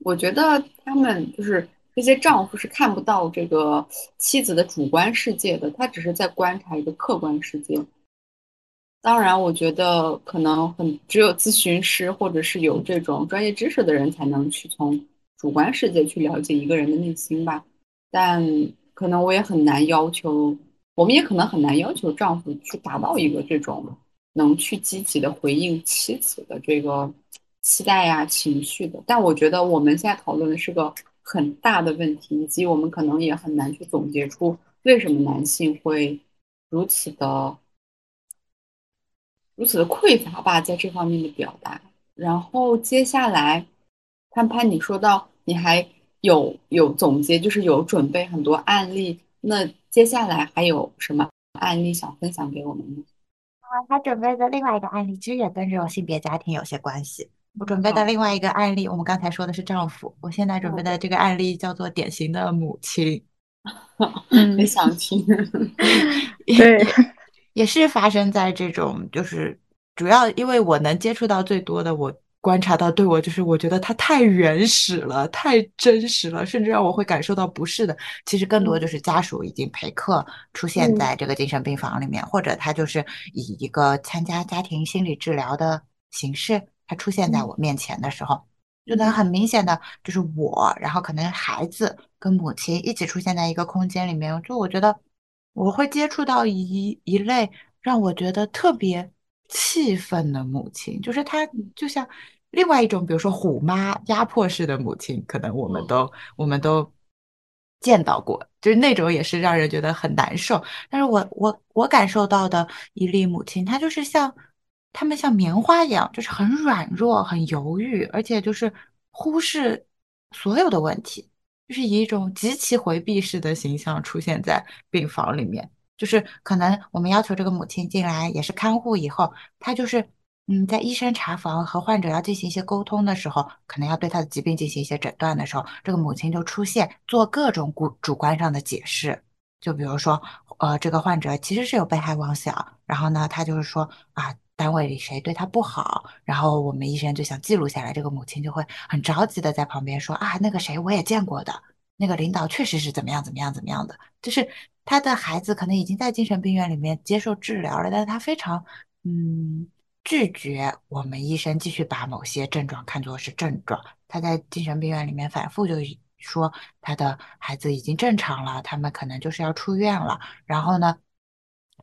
我觉得他们就是这些丈夫是看不到这个妻子的主观世界的，他只是在观察一个客观世界。当然，我觉得可能很只有咨询师或者是有这种专业知识的人才能去从主观世界去了解一个人的内心吧。但可能我也很难要求，我们也可能很难要求丈夫去达到一个这种能去积极的回应妻子的这个期待呀、情绪的。但我觉得我们现在讨论的是个很大的问题，以及我们可能也很难去总结出为什么男性会如此的。如此的匮乏吧，在这方面的表达。然后接下来，潘潘，你说到你还有有总结，就是有准备很多案例。那接下来还有什么案例想分享给我们呢？啊，他准备的另外一个案例，其实也跟这种性别家庭有些关系。我准备的另外一个案例，我们刚才说的是丈夫，我现在准备的这个案例叫做典型的母亲。很想听。对。也是发生在这种，就是主要因为我能接触到最多的，我观察到对我就是我觉得他太原始了，太真实了，甚至让我会感受到不适的。其实更多就是家属已经陪客出现在这个精神病房里面，或者他就是以一个参加家庭心理治疗的形式，他出现在我面前的时候，就能很明显的就是我，然后可能孩子跟母亲一起出现在一个空间里面，就我觉得。我会接触到一一类让我觉得特别气愤的母亲，就是她就像另外一种，比如说虎妈压迫式的母亲，可能我们都我们都见到过，就是那种也是让人觉得很难受。但是我我我感受到的一例母亲，她就是像他们像棉花一样，就是很软弱、很犹豫，而且就是忽视所有的问题。就是以一种极其回避式的形象出现在病房里面，就是可能我们要求这个母亲进来也是看护以后，她就是嗯，在医生查房和患者要进行一些沟通的时候，可能要对他的疾病进行一些诊断的时候，这个母亲就出现做各种主观上的解释，就比如说，呃，这个患者其实是有被害妄想，然后呢，他就是说啊。单位里谁对他不好，然后我们医生就想记录下来，这个母亲就会很着急的在旁边说啊，那个谁我也见过的，那个领导确实是怎么样怎么样怎么样的，就是他的孩子可能已经在精神病院里面接受治疗了，但是他非常嗯拒绝我们医生继续把某些症状看作是症状，他在精神病院里面反复就说他的孩子已经正常了，他们可能就是要出院了，然后呢。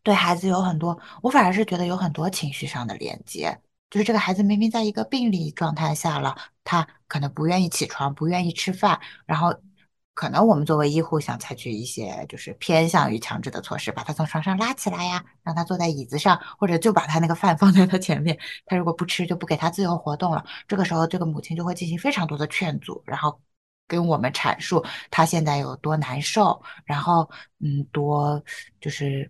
对孩子有很多，我反而是觉得有很多情绪上的连接。就是这个孩子明明在一个病理状态下了，他可能不愿意起床，不愿意吃饭，然后可能我们作为医护想采取一些就是偏向于强制的措施，把他从床上拉起来呀，让他坐在椅子上，或者就把他那个饭放在他前面，他如果不吃就不给他自由活动了。这个时候，这个母亲就会进行非常多的劝阻，然后跟我们阐述他现在有多难受，然后嗯，多就是。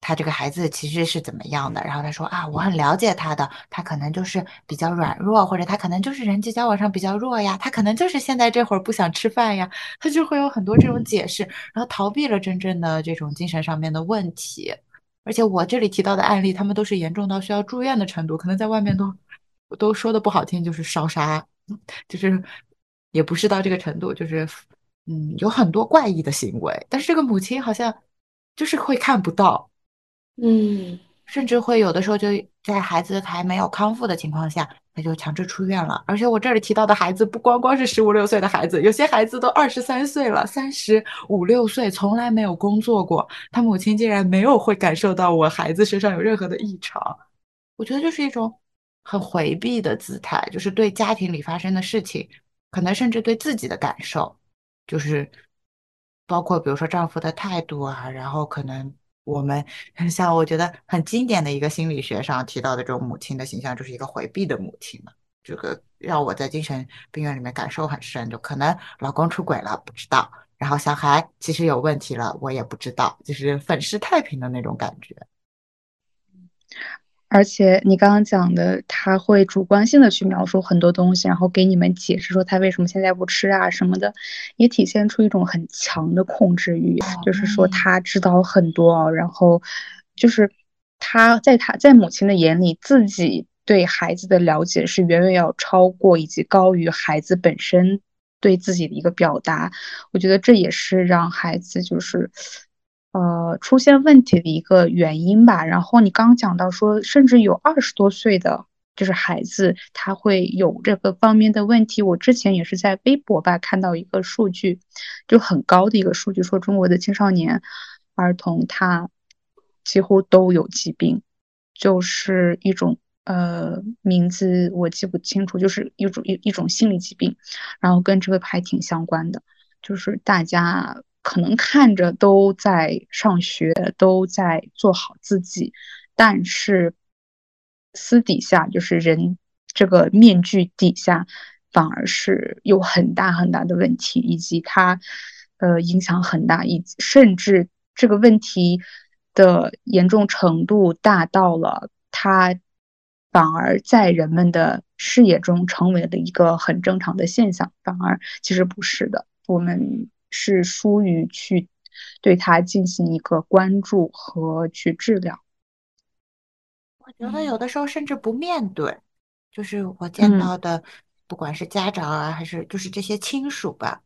他这个孩子其实是怎么样的，然后他说啊，我很了解他的，他可能就是比较软弱，或者他可能就是人际交往上比较弱呀，他可能就是现在这会儿不想吃饭呀，他就会有很多这种解释，然后逃避了真正的这种精神上面的问题。而且我这里提到的案例，他们都是严重到需要住院的程度，可能在外面都都说的不好听，就是烧杀，就是也不是到这个程度，就是嗯，有很多怪异的行为，但是这个母亲好像就是会看不到。嗯，甚至会有的时候就在孩子还没有康复的情况下，他就强制出院了。而且我这里提到的孩子不光光是十五六岁的孩子，有些孩子都二十三岁了，三十五六岁从来没有工作过，他母亲竟然没有会感受到我孩子身上有任何的异常。我觉得就是一种很回避的姿态，就是对家庭里发生的事情，可能甚至对自己的感受，就是包括比如说丈夫的态度啊，然后可能。我们像我觉得很经典的一个心理学上提到的这种母亲的形象，就是一个回避的母亲嘛。这个让我在精神病院里面感受很深，就可能老公出轨了不知道，然后小孩其实有问题了我也不知道，就是粉饰太平的那种感觉。而且你刚刚讲的，他会主观性的去描述很多东西，然后给你们解释说他为什么现在不吃啊什么的，也体现出一种很强的控制欲，就是说他知道很多，然后就是他在他在母亲的眼里，自己对孩子的了解是远远要超过以及高于孩子本身对自己的一个表达。我觉得这也是让孩子就是。呃，出现问题的一个原因吧。然后你刚讲到说，甚至有二十多岁的就是孩子，他会有这个方面的问题。我之前也是在微博吧看到一个数据，就很高的一个数据，说中国的青少年儿童他几乎都有疾病，就是一种呃名字我记不清楚，就是一种一一种心理疾病，然后跟这个还挺相关的，就是大家。可能看着都在上学，都在做好自己，但是私底下就是人这个面具底下，反而是有很大很大的问题，以及它呃影响很大，以甚至这个问题的严重程度大到了，它反而在人们的视野中成为了一个很正常的现象，反而其实不是的，我们。是疏于去对他进行一个关注和去治疗。我觉得有的时候甚至不面对，就是我见到的，不管是家长啊，还是就是这些亲属吧，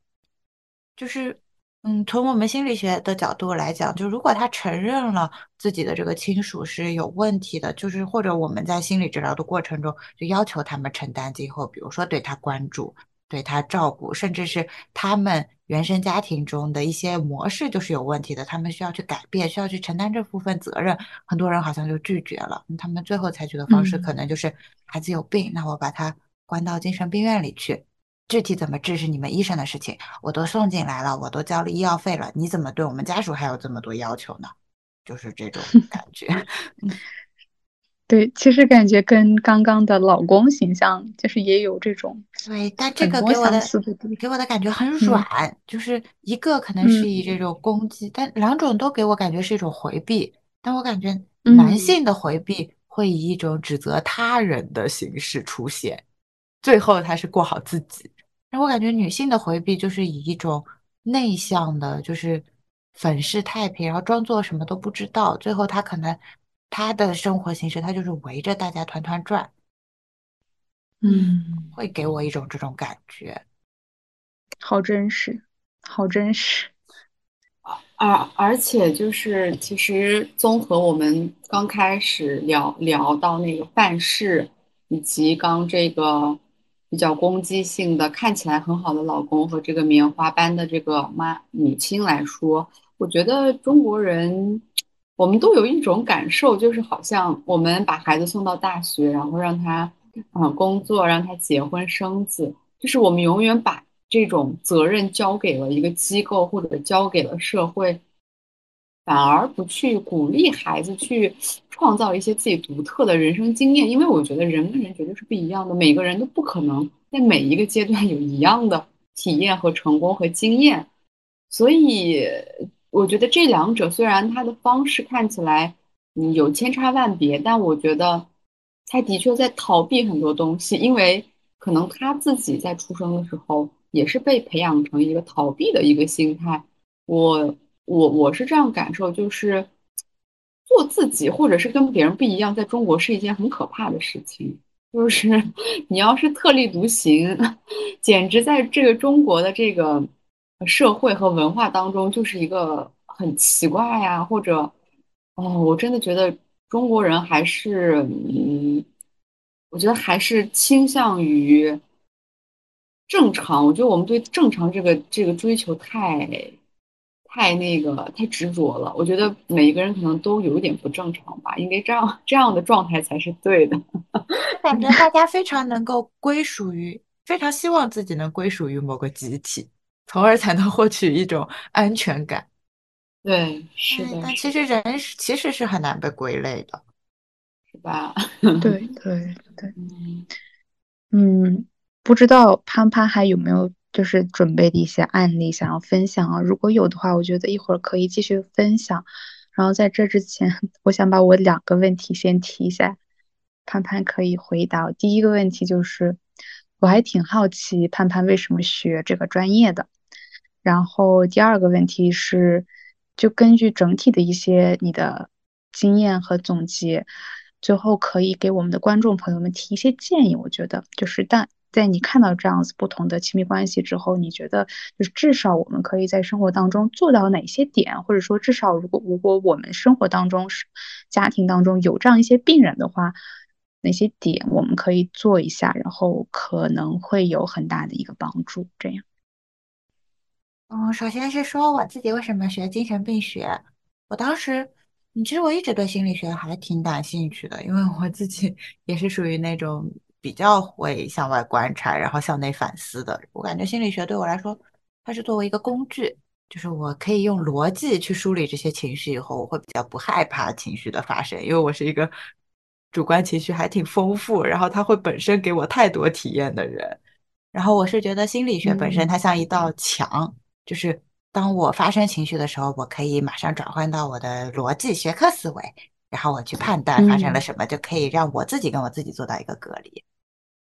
就是嗯，从我们心理学的角度来讲，就如果他承认了自己的这个亲属是有问题的，就是或者我们在心理治疗的过程中就要求他们承担今后，比如说对他关注。对他照顾，甚至是他们原生家庭中的一些模式就是有问题的，他们需要去改变，需要去承担这部分责任。很多人好像就拒绝了，他们最后采取的方式可能就是孩子有病，那我把他关到精神病院里去，具体怎么治是你们医生的事情。我都送进来了，我都交了医药费了，你怎么对我们家属还有这么多要求呢？就是这种感觉。对，其实感觉跟刚刚的老公形象就是也有这种对，但这个给我的给我的感觉很软，就是一个可能是以这种攻击，但两种都给我感觉是一种回避。但我感觉男性的回避会以一种指责他人的形式出现，最后他是过好自己。但我感觉女性的回避就是以一种内向的，就是粉饰太平，然后装作什么都不知道，最后他可能。他的生活形式，他就是围着大家团团转，嗯，会给我一种这种感觉，好真实，好真实。而而且就是，其实综合我们刚开始聊聊到那个办事，以及刚这个比较攻击性的看起来很好的老公和这个棉花般的这个妈母亲来说，我觉得中国人。我们都有一种感受，就是好像我们把孩子送到大学，然后让他嗯工作，让他结婚生子，就是我们永远把这种责任交给了一个机构或者交给了社会，反而不去鼓励孩子去创造一些自己独特的人生经验。因为我觉得人跟人绝对是不一样的，每个人都不可能在每一个阶段有一样的体验和成功和经验，所以。我觉得这两者虽然他的方式看起来嗯有千差万别，但我觉得他的确在逃避很多东西，因为可能他自己在出生的时候也是被培养成一个逃避的一个心态。我我我是这样感受，就是做自己或者是跟别人不一样，在中国是一件很可怕的事情。就是 你要是特立独行，简直在这个中国的这个社会和文化当中，就是一个很奇怪呀，或者哦，我真的觉得中国人还是嗯，我觉得还是倾向于正常。我觉得我们对正常这个这个追求太太那个太执着了。我觉得每一个人可能都有一点不正常吧，应该这样这样的状态才是对的。感觉大家非常能够归属于，非常希望自己能归属于某个集体，从而才能获取一种安全感。对，是的，但其实人是其实是很难被归类的，是吧？对对对，嗯，不知道潘潘还有没有就是准备的一些案例想要分享啊？如果有的话，我觉得一会儿可以继续分享。然后在这之前，我想把我两个问题先提一下，潘潘可以回答。第一个问题就是，我还挺好奇潘潘为什么学这个专业的。然后第二个问题是。就根据整体的一些你的经验和总结，最后可以给我们的观众朋友们提一些建议。我觉得就是，但在你看到这样子不同的亲密关系之后，你觉得就是至少我们可以在生活当中做到哪些点，或者说至少如果如果我们生活当中是家庭当中有这样一些病人的话，哪些点我们可以做一下，然后可能会有很大的一个帮助。这样。嗯，首先是说我自己为什么学精神病学。我当时，嗯，其实我一直对心理学还挺感兴趣的，因为我自己 也是属于那种比较会向外观察，然后向内反思的。我感觉心理学对我来说，它是作为一个工具，就是我可以用逻辑去梳理这些情绪，以后我会比较不害怕情绪的发生，因为我是一个主观情绪还挺丰富，然后它会本身给我太多体验的人。然后我是觉得心理学本身它像一道墙。就是当我发生情绪的时候，我可以马上转换到我的逻辑学科思维，然后我去判断发生了什么，就可以让我自己跟我自己做到一个隔离。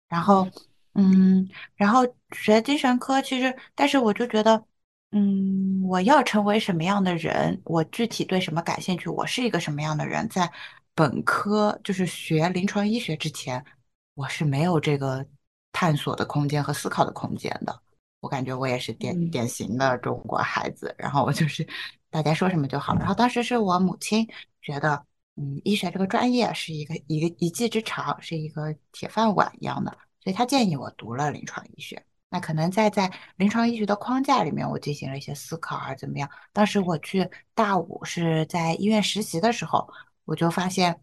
然后，嗯，然后学精神科，其实，但是我就觉得，嗯，我要成为什么样的人，我具体对什么感兴趣，我是一个什么样的人，在本科就是学临床医学之前，我是没有这个探索的空间和思考的空间的。我感觉我也是典典型的中国孩子，然后我就是大家说什么就好。然后当时是我母亲觉得，嗯，医学这个专业是一个一个一技之长，是一个铁饭碗一样的，所以她建议我读了临床医学。那可能在在临床医学的框架里面，我进行了一些思考啊，怎么样？当时我去大五是在医院实习的时候，我就发现，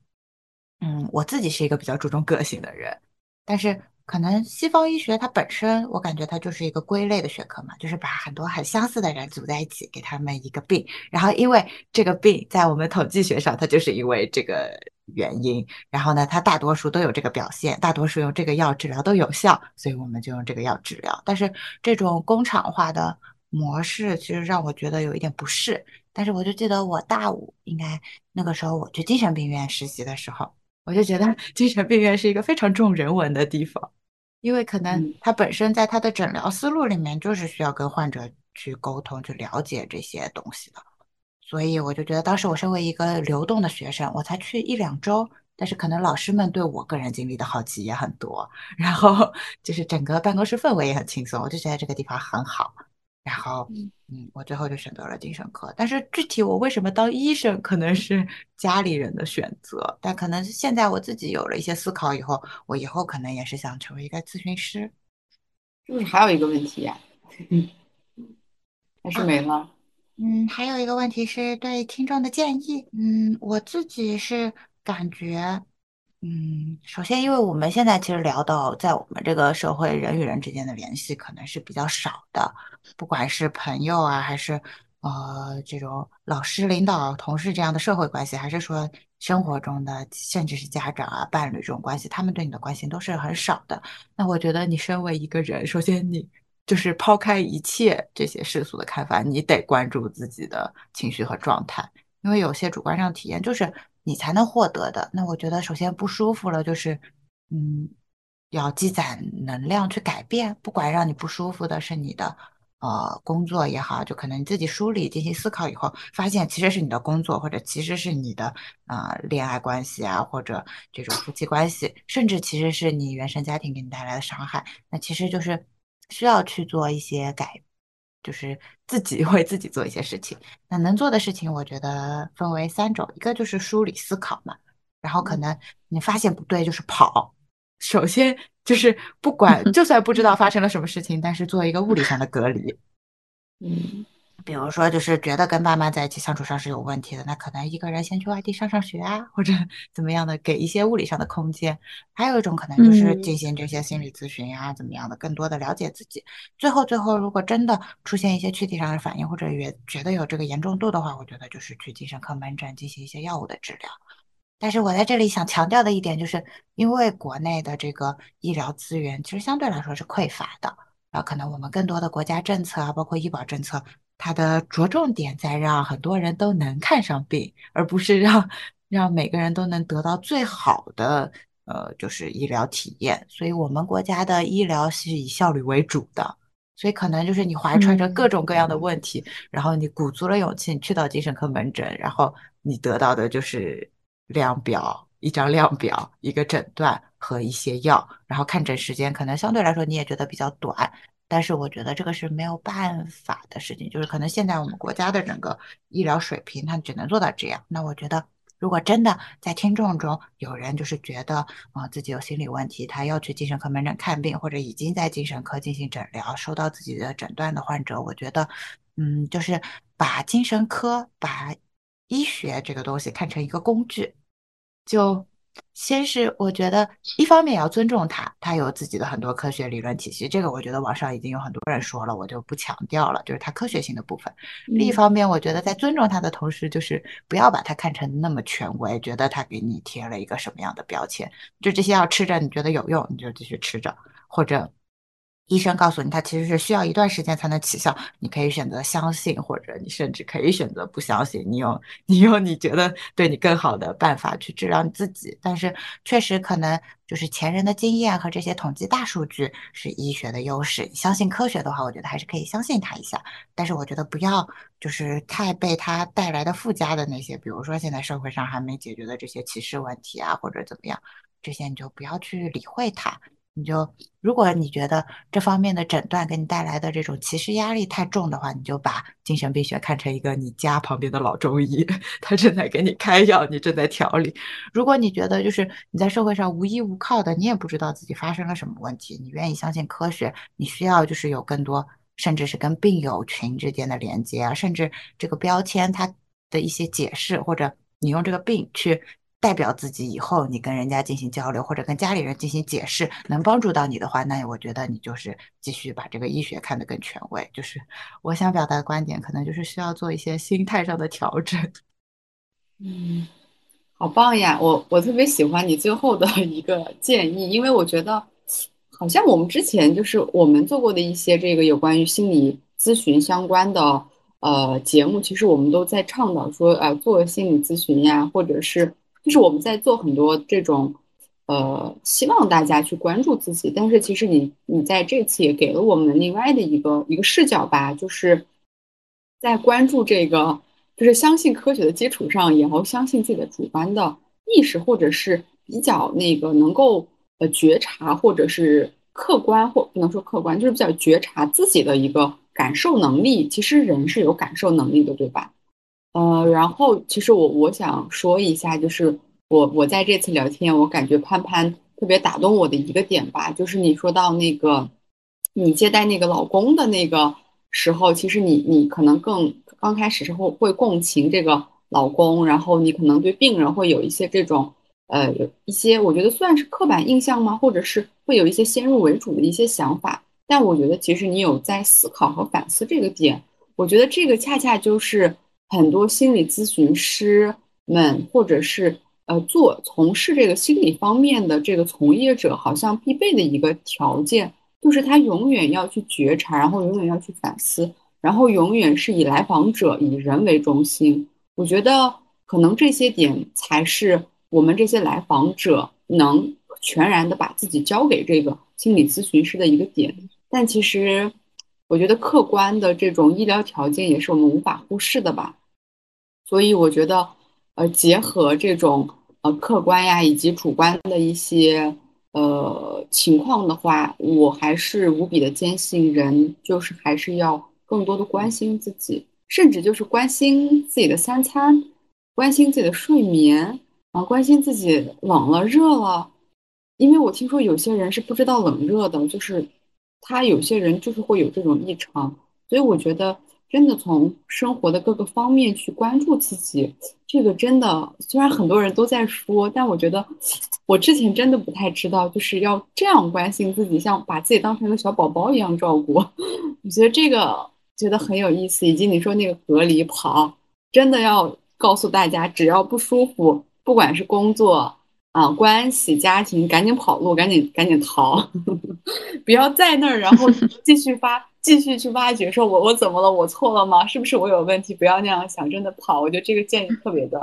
嗯，我自己是一个比较注重个性的人，但是。可能西方医学它本身，我感觉它就是一个归类的学科嘛，就是把很多很相似的人组在一起，给他们一个病，然后因为这个病在我们统计学上，它就是因为这个原因，然后呢，它大多数都有这个表现，大多数用这个药治疗都有效，所以我们就用这个药治疗。但是这种工厂化的模式，其实让我觉得有一点不适。但是我就记得我大五应该那个时候我去精神病院实习的时候。我就觉得 精神病院是一个非常重人文的地方，因为可能他本身在他的诊疗思路里面就是需要跟患者去沟通、去了解这些东西的，所以我就觉得当时我身为一个流动的学生，我才去一两周，但是可能老师们对我个人经历的好奇也很多，然后 就是整个办公室氛围也很轻松，我就觉得这个地方很好。然后，嗯，我最后就选择了精神科。但是具体我为什么当医生，可能是家里人的选择。但可能现在我自己有了一些思考以后，我以后可能也是想成为一个咨询师。是不是还有一个问题呀？嗯，还是没了。嗯，还有一个问题是对听众的建议。嗯，我自己是感觉。嗯，首先，因为我们现在其实聊到，在我们这个社会，人与人之间的联系可能是比较少的，不管是朋友啊，还是呃这种老师、领导、同事这样的社会关系，还是说生活中的，甚至是家长啊、伴侣这种关系，他们对你的关心都是很少的。那我觉得，你身为一个人，首先你就是抛开一切这些世俗的看法，你得关注自己的情绪和状态，因为有些主观上体验就是。你才能获得的。那我觉得首先不舒服了，就是嗯，要积攒能量去改变，不管让你不舒服的是你的。呃，工作也好，就可能你自己梳理、进行思考以后，发现其实是你的工作，或者其实是你的啊恋爱关系啊，或者这种夫妻关系，甚至其实是你原生家庭给你带来的伤害，那其实就是需要去做一些改，就是自己 为自己做一些事情。那能做的事情，我觉得分为三种，一个就是梳理思考嘛，然后可能你发现不对，就是跑。首先就是不管，就算不知道发生了什么事情，但是做一个物理上的隔离。嗯，比如说，就是觉得跟爸妈在一起相处上是有问题的，那可能一个人先去外地上上学啊，或者 怎么样的，给一些物理上的空间。还有一种可能就是进行这些心理咨询呀，怎么样的，更多的了解自己。最后，最后如果真的出现一些躯体上的反应，或者也觉得有这个严重度的话，我觉得就是去精神科门诊进行一些药物的治疗。但是我在这里想强调的一点，就是因为国内的这个医疗资源其实相对来说是匮乏的，然后可能我们更多的国家政策啊，包括医保政策，它的着重点在让很多人都能看上病，而不是让让每个人都能得到最好的呃就是医疗体验。所以我们国家的医疗是以效率为主的，所以可能就是你怀揣着各种各样的问题，然后你鼓足了勇气，你去到精神科门诊，然后你得到的就是。量表一张量表，一个诊断和一些药，然后看诊时间可能相对来说你也觉得比较短，但是我觉得这个是没有办法的事情，就是可能现在我们国家的整个医疗水平它只能做到这样。那我觉得，如果真的在听众中有人就是觉得啊自己有心理问题，他要去精神科门诊看病，或者已经在精神科进行诊疗，收到自己的诊断的患者，我觉得，嗯，就是把精神科把。医学这个东西看成一个工具，就先是我觉得一方面要尊重他，他有自己的很多科学理论体系，这个我觉得网上已经有很多人说了，我就不强调了，就是它科学性的部分。另一方面，我觉得在尊重他的同时，就是不要把它看成那么权威，觉得他给你贴了一个什么样的标签，就这些药吃着你觉得有用，你就继续吃着，或者。医生告诉你，它其实是需要一段时间才能起效。你可以选择相信，或者你甚至可以选择不相信。你用你用你觉得对你更好的办法去治疗你自己。但是确实可能就是前人的经验和这些统计大数据是医学的优势。相信科学的话，我觉得还是可以相信它一下。但是我觉得不要就是太被它带来的附加的那些，比如说现在社会上还没解决的这些歧视问题啊，或者怎么样，这些你就不要去理会它。你就，如果你觉得这方面的诊断给你带来的这种歧视压力太重的话，你就把精神病学看成一个你家旁边的老中医，他正在给你开药，你正在调理。如果你觉得就是你在社会上无依无靠的，你也不知道自己发生了什么问题，你愿意相信科学，你需要就是有更多，甚至是跟病友群之间的连接啊，甚至这个标签它的一些解释，或者你用这个病去。代表自己以后，你跟人家进行交流，或者跟家里人进行解释，能帮助到你的话，那我觉得你就是继续把这个医学看得更权威。就是我想表达的观点，可能就是需要做一些心态上的调整。嗯，好棒呀！我我特别喜欢你最后的一个建议，因为我觉得好像我们之前就是我们做过的一些这个有关于心理咨询相关的呃节目，其实我们都在倡导说，呃，做心理咨询呀，或者是。就是我们在做很多这种，呃，希望大家去关注自己。但是其实你你在这次也给了我们另外的一个一个视角吧，就是在关注这个，就是相信科学的基础上，也要相信自己的主观的意识，或者是比较那个能够呃觉察，或者是客观或不能说客观，就是比较觉察自己的一个感受能力。其实人是有感受能力的，对吧？呃，然后其实我我想说一下，就是我我在这次聊天，我感觉潘潘特别打动我的一个点吧，就是你说到那个你接待那个老公的那个时候，其实你你可能更刚开始时候会共情这个老公，然后你可能对病人会有一些这种呃有一些我觉得算是刻板印象吗？或者是会有一些先入为主的一些想法，但我觉得其实你有在思考和反思这个点，我觉得这个恰恰就是。很多心理咨询师们，或者是呃做从事这个心理方面的这个从业者，好像必备的一个条件，就是他永远要去觉察，然后永远要去反思，然后永远是以来访者以人为中心。我觉得，可能这些点才是我们这些来访者能全然的把自己交给这个心理咨询师的一个点。但其实，我觉得客观的这种医疗条件也是我们无法忽视的吧。所以我觉得，呃，结合这种呃客观呀以及主观的一些呃情况的话，我还是无比的坚信，人就是还是要更多的关心自己，甚至就是关心自己的三餐，关心自己的睡眠啊，关心自己冷了热了，因为我听说有些人是不知道冷热的，就是他有些人就是会有这种异常，所以我觉得。真的从生活的各个方面去关注自己，这个真的虽然很多人都在说，但我觉得我之前真的不太知道，就是要这样关心自己，像把自己当成一个小宝宝一样照顾。我觉得这个觉得很有意思，以及你说那个隔离跑，真的要告诉大家，只要不舒服，不管是工作啊、关系、家庭，赶紧跑路，赶紧赶紧逃，不要在那儿，然后继续发。继续去挖掘，说我我怎么了？我错了吗？是不是我有问题？不要那样想，真的跑。我觉得这个建议特别的，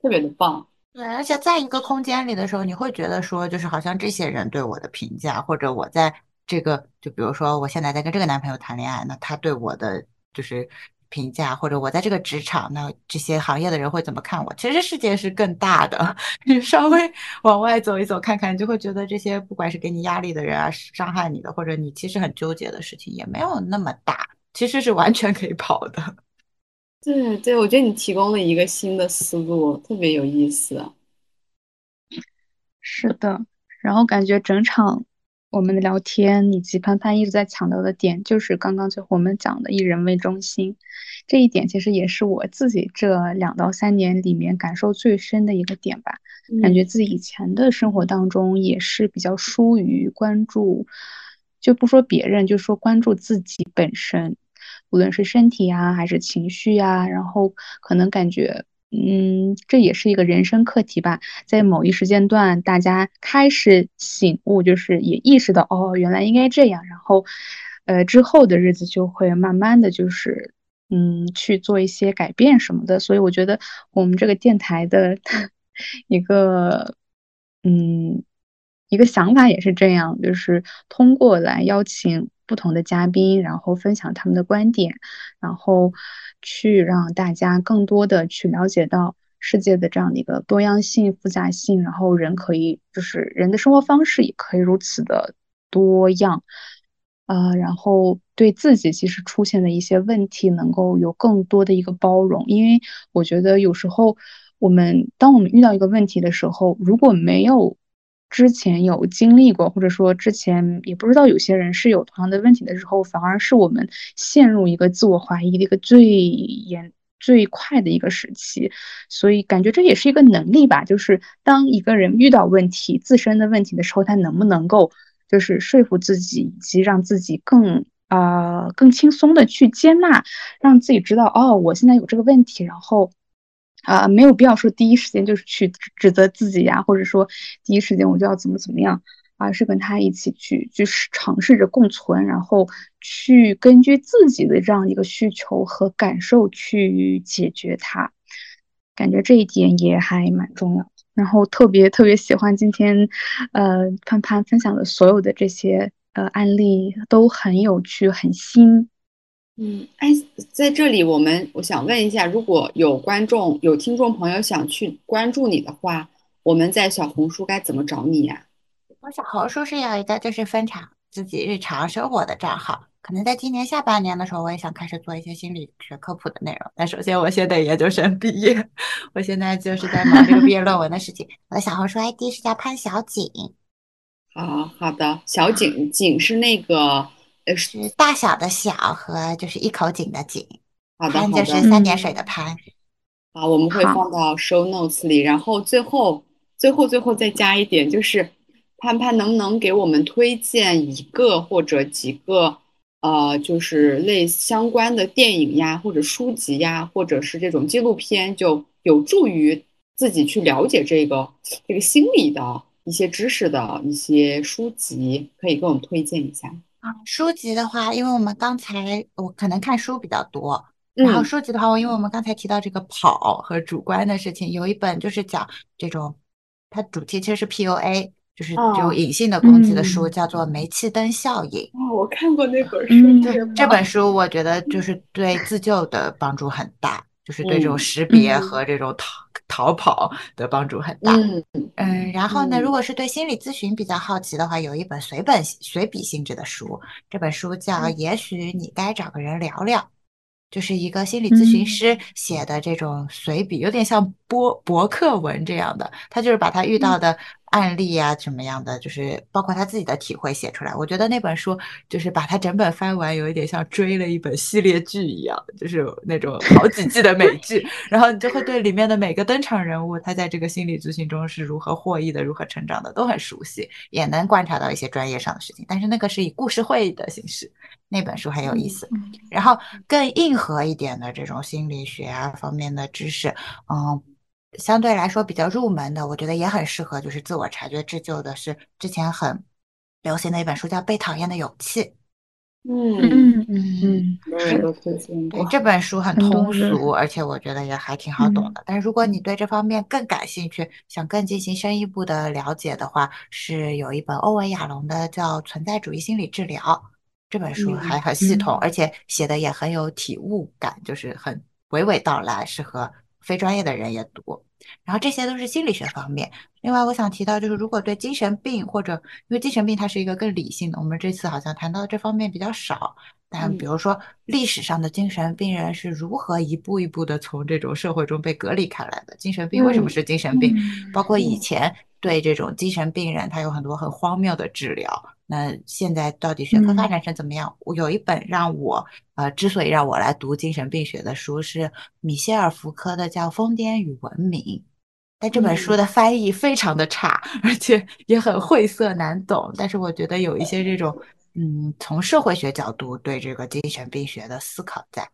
特别的棒。对，而且在一个空间里的时候，你会觉得说，就是好像这些人对我的评价，或者我在这个，就比如说我现在在跟这个男朋友谈恋爱，那他对我的就是。评价或者我在这个职场，那这些行业的人会怎么看我？其实世界是更大的，你稍微往外走一走看看，你就会觉得这些不管是给你压力的人啊，伤害你的，或者你其实很纠结的事情，也没有那么大，其实是完全可以跑的。对对，我觉得你提供了一个新的思路，特别有意思。是的，然后感觉整场。我们的聊天以及潘潘一直在强调的点，就是刚刚最后我们讲的以人为中心这一点，其实也是我自己这两到三年里面感受最深的一个点吧。感觉自己以前的生活当中也是比较疏于关注，就不说别人，就说关注自己本身，无论是身体啊还是情绪啊，然后可能感觉。嗯，这也是一个人生课题吧。在某一时间段，大家开始醒悟，就是也意识到，哦，原来应该这样。然后，呃，之后的日子就会慢慢的就是，嗯，去做一些改变什么的。所以我觉得我们这个电台的一个，嗯，一个想法也是这样，就是通过来邀请不同的嘉宾，然后分享他们的观点，然后。去让大家更多的去了解到世界的这样的一个多样性、复杂性，然后人可以就是人的生活方式也可以如此的多样，啊，然后对自己其实出现的一些问题能够有更多的一个包容，因为我觉得有时候我们当我们遇到一个问题的时候，如果没有。之前有经历过，或者说之前也不知道有些人是有同样的问题的时候，反而是我们陷入一个自我怀疑的一个最严、最快的一个时期。所以感觉这也是一个能力吧，就是当一个人遇到问题、自身的问题的时候，他能不能够就是说服自己，以及让自己更啊更轻松的去接纳，让自己知道哦，我现在有这个问题，然后。啊，没有必要说第一时间就是去指责自己呀，或者说第一时间我就要怎么怎么样，而是跟他一起去，就是尝试着共存，然后去根据自己的这样一个需求和感受去解决它。感觉这一点也还蛮重要。然后特别特别喜欢今天，呃，潘潘分享的所有的这些呃案例都很有趣，很新。嗯，哎，在这里我们我想问一下，如果有观众、有听众朋友想去关注你的话，我们在小红书该怎么找你呀？我小红书是有一个就是分享自己日常生活的账号，可能在今年下半年的时候，我也想开始做一些心理学科普的内容。但首先，我先得研究生毕业，我现在就是在忙这个毕业论文的事情。我的小红书 ID 是叫潘小景。好好的，小景景是那个。是大小的小和就是一口井的井，好的就是三点水的潘。好，我们会放到 show notes 里，然后最后最后最后再加一点，就是潘潘能不能给我们推荐一个或者几个呃，就是类相关的电影呀，或者书籍呀，或者是这种纪录片，就有助于自己去了解这个这个心理的一些知识的一些书籍，可以给我们推荐一下。啊，书籍的话，因为我们刚才我可能看书比较多，然后嗯书籍的话，我因为我们刚才提到这个跑和主观的事情，有一本就是讲这种，它主题其实是 PUA，就是这种哦隐性的攻击的书，嗯叫做《煤气灯效应》。哦，我看过那本书，嗯对这本书，我觉得就是对自救的帮助很大，就是对这种嗯识别嗯。和这种逃逃跑的帮助很大。嗯。嗯，然后呢，嗯。如果是对心理咨询比较好奇的话，有一本随本随笔性质的书，这本书叫《嗯也许你该找个人聊聊》，就是一个心理咨询嗯。师写的这种随笔，有点像博博客文这样的。他就是把他遇到的案例啊，什么样的，就是包括他自己的体会写出来。我觉得那本书就是把他整本翻完，有一点像追了一本系列剧一样，就是那种 好几季的美剧，然后你就会对里面的每个登场人物，他在这个心理咨询中是如何获益的、如何成长的，都很熟悉，也能观察到一些专业上的事情。但是那个是以故事会的形式，那本书很有意思。然后更硬核一点的这种心理学啊方面的知识，嗯，相对来说比较入门的，我觉得也很适合，就是自我察觉自救的是之前很流行的一本书叫《被讨厌的勇气》。嗯，嗯这本书很通俗，而且我觉得也还挺好懂的。但是如果你对这方面更感兴趣，想更进行深一步的了解的话，是有一本欧文亚龙的叫《存在主义心理治疗》。这本书嗯还很系统，嗯而且写的也很有体悟感，就是很娓娓道来，适合非专业的人也读。然后这些都是心理学方面。另外，我想提到就是，如果对精神病或者因为精神病它是一个更理性的，我们这次好像谈到这方面比较少。但嗯比如说历史上的精神病人是如何一步一步的从这种社会中被隔离开来的？精神病为什么是精神病？嗯包括以前对这种精神病人，他有很多很荒谬的治疗。那现在到底学科发嗯展成怎么样？我有一本让我呃，之所以让我来读精神病学的书是米歇尔·福柯的，叫《疯癫与文明》。但这本书的翻译非常的差，而且也很晦涩难懂。但是我觉得有一些这种，嗯，从社会学角度对这个精神病学的思考在。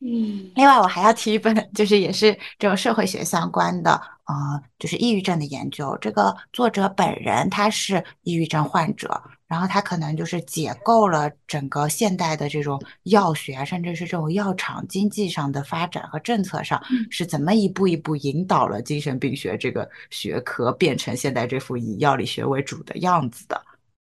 嗯另外，我还要提一本，就是也是这种社会学相关的，呃，就是抑郁症的研究。这个作者本人他是抑郁症患者，然后他可能就是解构了整个现代的这种药学，甚至是这种药厂经济上的发展和政策上是怎么一步一步引导了精神病学这个学科变成现在这副以药理学为主的样子的。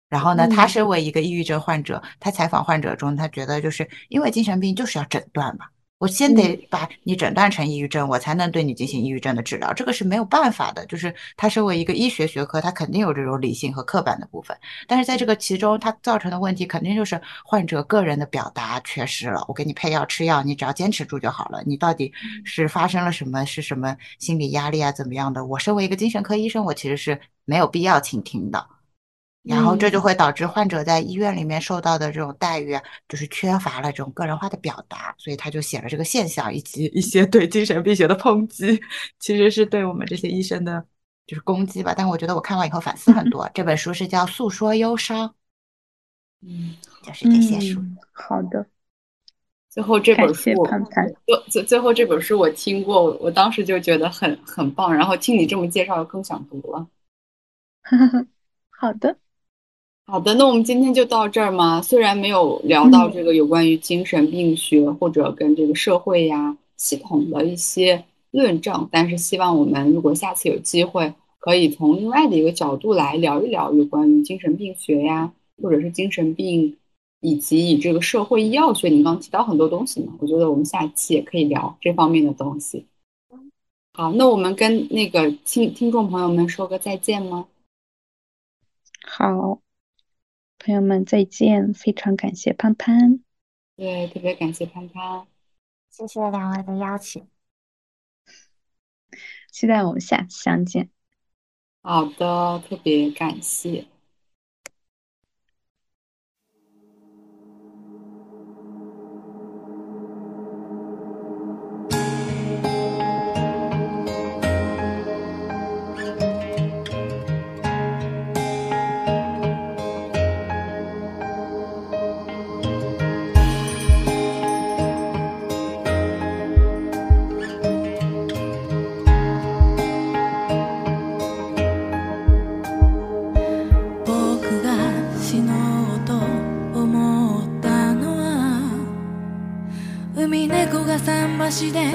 然后呢，他嗯身为一个抑郁症患者，他采访患者中，他觉得就是因为精神病就是要诊断嘛。我先得把你诊断成抑郁症，我才能对你进行抑郁症的治疗，这个是没有办法的。就是它身为一个医学学科，它肯定有这种理性和刻板的部分，但是在这个其中，它造成的问题肯定就是患者个人的表达缺失了。我给你配药吃药，你只要坚持住就好了。你到底是发生了什么？是什么心理压力啊？怎么样的？我身为一个精神科医生，我其实是没有必要倾听的。然后这就会导致患者在医院里面受到的这种待遇啊，就是缺乏了这种个人化的表达，所以他就写了这个现象，以及一些对精神病学的抨击，其实是对我们这些医生的就是攻击吧。但我觉得我看完以后反思很多。这本书是叫《诉说忧伤》，嗯，就是这些书。嗯，好的，最后这本书，潘潘。最最最后这本书我听过，我我当时就觉得很很棒，然后听你这么介绍，更想读了。好的，好的，那我们今天就到这儿嘛。虽然没有聊到这个有关于精神病学或者跟这个社会呀系统的一些论证，但是希望我们如果下次有机会，可以从另外的一个角度来聊一聊有关于精神病学呀，或者是精神病，以及以这个社会医药学，你刚刚提到很多东西嘛，我觉得我们下期也可以聊这方面的东西。好，那我们跟那个听听众朋友们说个再见吗？好，朋友们再见，非常感谢潘潘，对，特别感谢潘潘。谢谢两位的邀请。期待我们下次相见。好的，特别感谢。足で